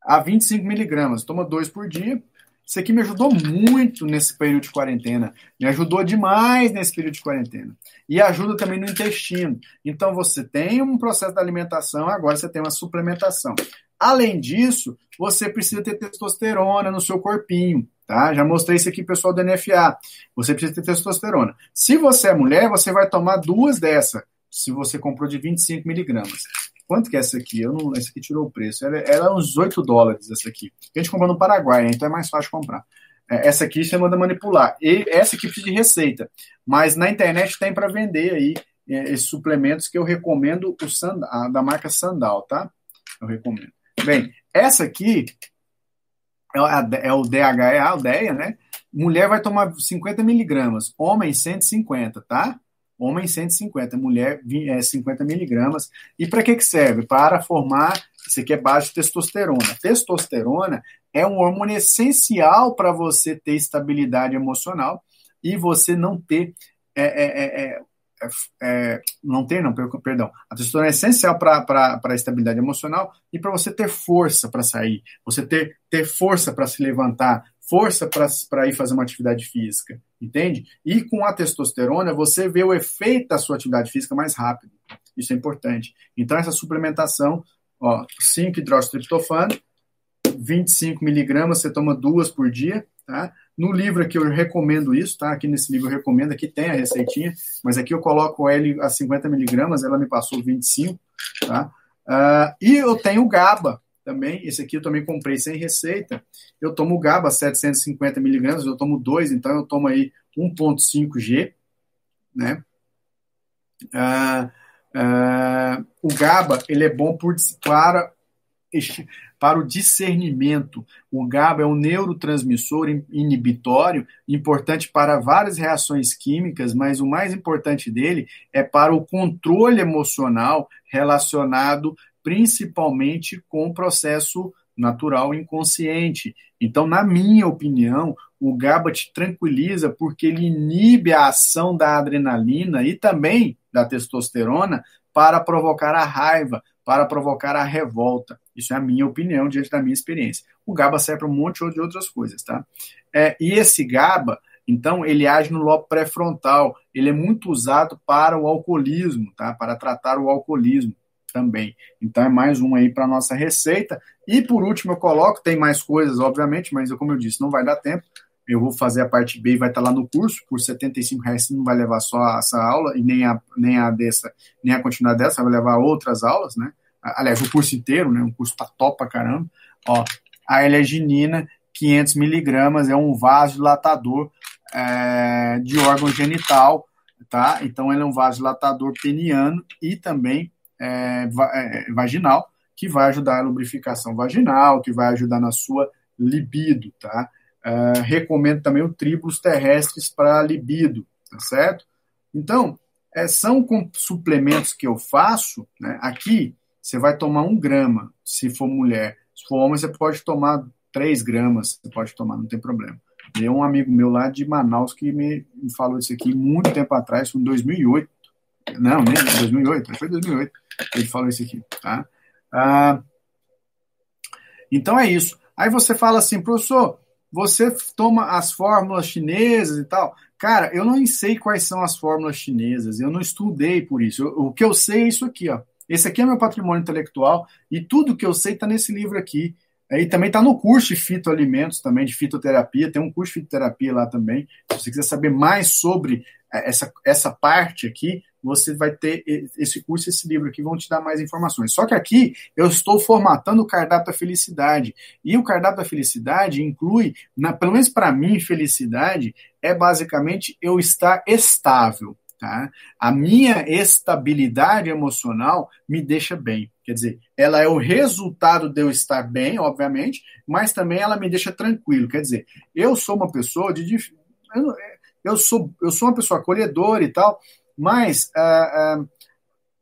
A 25 miligramas. Toma dois por dia. Isso aqui me ajudou muito nesse período de quarentena. Me ajudou demais nesse período de quarentena. E ajuda também no intestino. Então você tem um processo de alimentação, agora você tem uma suplementação. Além disso, você precisa ter testosterona no seu corpinho. Tá? Já mostrei isso aqui, pessoal do NFA. Você precisa ter testosterona. Se você é mulher, você vai tomar duas dessa. Se você comprou de 25 miligramas. Quanto que é essa aqui? Eu não, essa aqui tirou o preço. Ela, é uns 8 dólares, essa aqui. A gente comprou no Paraguai, então é mais fácil comprar. É, essa aqui você manda manipular. E essa aqui precisa de receita. Mas na internet tem para vender aí é, esses suplementos que eu recomendo o Sandal, da marca Sandal, tá? Eu recomendo. Bem, essa aqui é, é o DHA, o DEA, né? Mulher vai tomar 50 miligramas, homem 150, tá? Homem 150, mulher 50 miligramas. E para que, que serve? Para formar, isso aqui é base de testosterona. Testosterona é um hormônio essencial para você ter estabilidade emocional e você não ter é, é, é, é, não ter, não, perdão. A testosterona é essencial para a estabilidade emocional e para você ter força para sair, você ter, ter força para se levantar, força para ir fazer uma atividade física, entende? E com a testosterona, você vê o efeito da sua atividade física mais rápido. Isso é importante. Então, essa suplementação, ó, 5 hidroxitriptofano, 25 miligramas, você toma duas por dia, tá? No livro aqui eu recomendo isso, tá? Aqui nesse livro eu recomendo, aqui tem a receitinha, mas aqui eu coloco L a 50 miligramas, ela me passou 25, tá? Uh, e eu tenho GABA também, esse aqui eu também comprei sem receita. Eu tomo GABA 750 miligramas, eu tomo dois, então eu tomo aí 1.5 G, né? Uh, uh, o GABA ele é bom por, para para o discernimento. O GABA é um neurotransmissor inibitório, importante para várias reações químicas, mas o mais importante dele é para o controle emocional relacionado principalmente com o processo natural inconsciente. Então, na minha opinião, o GABA te tranquiliza porque ele inibe a ação da adrenalina e também da testosterona para provocar a raiva, para provocar a revolta. Isso é a minha opinião diante da minha experiência. O GABA serve para um monte de outras coisas, tá? É, e esse GABA, então, ele age no lobo pré-frontal. Ele é muito usado para o alcoolismo, tá? Para tratar o alcoolismo também. Então, é mais um aí para nossa receita. E por último, eu coloco, tem mais coisas, obviamente, mas como eu disse, não vai dar tempo. Eu vou fazer a parte B e vai estar lá no curso. Por R$ reais você não vai levar só essa aula e nem a, nem a dessa, nem a continuar dessa, vai levar outras aulas, né? aliás, o curso inteiro, né? Um curso tá top pra caramba. Ó, a L-arginina, 500 miligramas, é um vasodilatador é, de órgão genital, tá? Então, ele é um vasodilatador peniano e também é, é, vaginal, que vai ajudar a lubrificação vaginal, que vai ajudar na sua libido, tá? É, recomendo também o tribulus terrestres para libido, tá certo? Então, é, são suplementos que eu faço, né? Aqui, você vai tomar um grama, se for mulher. Se for homem, você pode tomar três gramas, você pode tomar, não tem problema. Tem um amigo meu lá de Manaus que me, falou isso aqui muito tempo atrás, em 2008. Não, nem 2008, foi 2008 ele falou isso aqui, tá? Ah, então é isso. Aí você fala assim, professor, você toma as fórmulas chinesas e tal. Cara, eu não sei quais são as fórmulas chinesas, eu não estudei por isso. Eu, o que eu sei é isso aqui, ó. Esse aqui é meu patrimônio intelectual e tudo que eu sei está nesse livro aqui. É, e também está no curso de fitoalimentos, também de fitoterapia, tem um curso de fitoterapia lá também. Se você quiser saber mais sobre é, essa, essa parte aqui, você vai ter esse curso, esse livro aqui, vão te dar mais informações. Só que aqui eu estou formatando o cardápio da felicidade. E o cardápio da felicidade inclui, na, pelo menos para mim, felicidade é basicamente eu estar estável. Tá? A minha estabilidade emocional me deixa bem. Quer dizer, ela é o resultado de eu estar bem, obviamente, mas também ela me deixa tranquilo. Quer dizer, eu sou uma pessoa de. Eu sou, eu sou uma pessoa acolhedora e tal, mas uh, uh,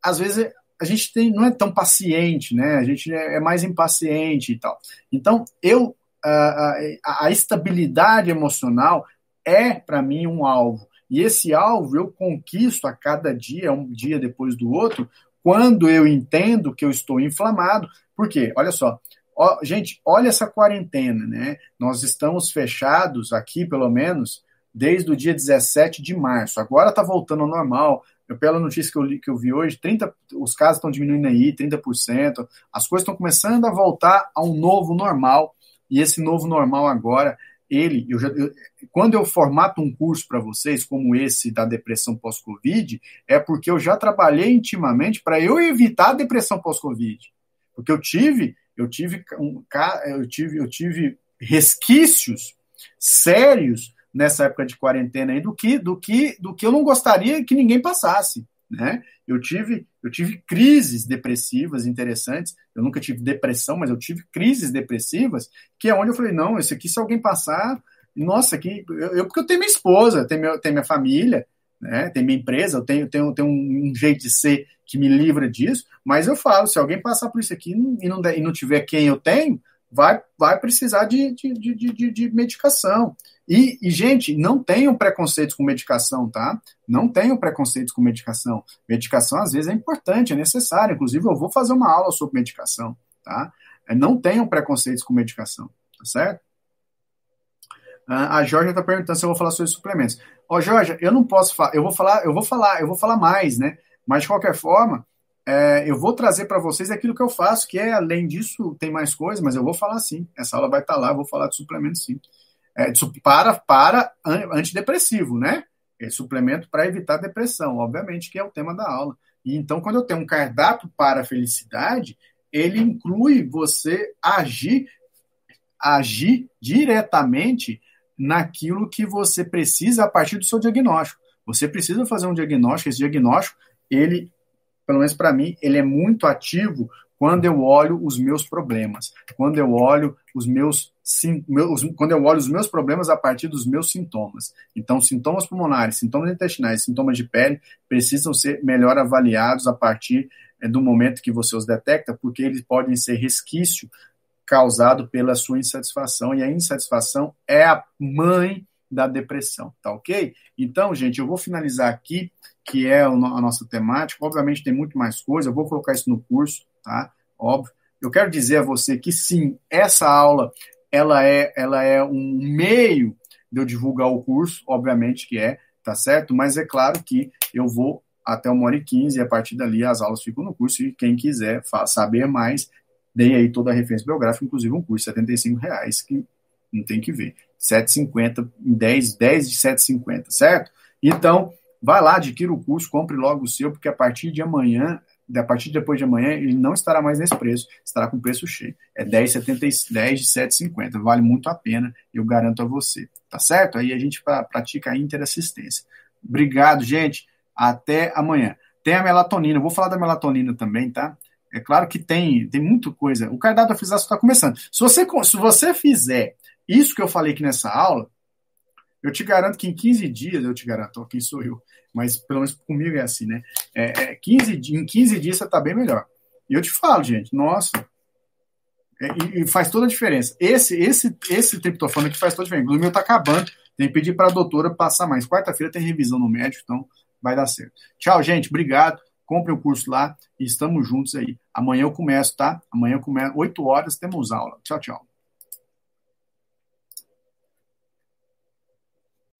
às vezes a gente tem, não é tão paciente, né? A gente é, é mais impaciente e tal. Então, eu uh, a, a estabilidade emocional é para mim um alvo. E esse alvo eu conquisto a cada dia, um dia depois do outro, quando eu entendo que eu estou inflamado. Por quê? Olha só. Ó, gente, olha essa quarentena, né? Nós estamos fechados aqui, pelo menos, desde o dia 17 de março. Agora está voltando ao normal. Eu, pela notícia que eu, li, que eu vi hoje, 30, os casos estão diminuindo aí, 30%. As coisas estão começando a voltar a um novo normal. E esse novo normal agora ele, eu já, eu, quando eu formato um curso para vocês, como esse da depressão pós-Covid, é porque eu já trabalhei intimamente para eu evitar a depressão pós-Covid. Porque eu tive, eu tive, um, eu tive, eu tive resquícios sérios nessa época de quarentena aí do que do que do que eu não gostaria que ninguém passasse, né? Eu tive eu tive crises depressivas interessantes. Eu nunca tive depressão, mas eu tive crises depressivas, que é onde eu falei não, esse aqui se alguém passar, nossa, aqui eu, eu porque eu tenho minha esposa, tenho, meu, tenho minha família, né? Tem minha empresa, eu tenho, tenho, tenho um jeito de ser que me livra disso, mas eu falo, se alguém passar por isso aqui e não, e não tiver quem eu tenho, vai, vai precisar de, de, de, de, de medicação. E, e, gente, não tenham preconceitos com medicação, tá? Não tenham preconceitos com medicação. Medicação, às vezes, é importante, é necessário. Inclusive, eu vou fazer uma aula sobre medicação, tá? É, não tenham preconceitos com medicação, tá certo? A Jorge está perguntando se eu vou falar sobre suplementos. Ó, Jorge, eu não posso falar, eu vou falar, eu vou falar, eu vou falar mais, né? Mas de qualquer forma, é, eu vou trazer para vocês aquilo que eu faço, que é além disso, tem mais coisas, mas eu vou falar sim. Essa aula vai estar tá lá, eu vou falar de suplementos sim. É, para, para antidepressivo, né? É suplemento para evitar depressão, obviamente, que é o tema da aula. E então, quando eu tenho um cardápio para a felicidade, ele inclui você agir, agir diretamente naquilo que você precisa a partir do seu diagnóstico. Você precisa fazer um diagnóstico, esse diagnóstico, ele, pelo menos para mim, ele é muito ativo quando eu olho os meus problemas, quando eu olho os meus, sim, meus, quando eu olho os meus problemas a partir dos meus sintomas. Então, sintomas pulmonares, sintomas intestinais, sintomas de pele precisam ser melhor avaliados a partir é, do momento que você os detecta, porque eles podem ser resquício causado pela sua insatisfação, e a insatisfação é a mãe da depressão, tá ok? Então, gente, eu vou finalizar aqui, que é a nossa temática. Obviamente tem muito mais coisa, eu vou colocar isso no curso, tá? Óbvio. Eu quero dizer a você que sim, essa aula ela é, ela é um meio de eu divulgar o curso, obviamente que é, tá certo? Mas é claro que eu vou até uma hora e quinze, e a partir dali as aulas ficam no curso, e quem quiser saber mais, Dei aí toda a referência biográfica, inclusive um curso, 75 reais, que não tem que ver. 7,50, 10, 10 de 7,50, certo? Então, vai lá, adquira o curso, compre logo o seu, porque a partir de amanhã, a partir de depois de amanhã, ele não estará mais nesse preço, estará com preço cheio. É 10,70, 10 de 7,50, vale muito a pena, eu garanto a você, tá certo? Aí a gente pratica a interassistência. Obrigado, gente. Até amanhã. Tem a melatonina, eu vou falar da melatonina também, tá? É claro que tem, tem muita coisa. O cardápio da está começando. Se você, se você fizer isso que eu falei aqui nessa aula, eu te garanto que em 15 dias, eu te garanto, ó, quem sou eu, mas pelo menos comigo é assim, né? É, é 15, em 15 dias você está bem melhor. E eu te falo, gente, nossa, é, e, faz toda a diferença. Esse esse esse triptofano aqui faz toda a diferença. O meu está acabando, tem que pedir para a doutora passar mais. Quarta-feira tem revisão no médico, então vai dar certo. Tchau, gente, obrigado compre o curso lá e estamos juntos aí. Amanhã eu começo, tá? Amanhã eu começo, 8 horas temos aula. Tchau, tchau.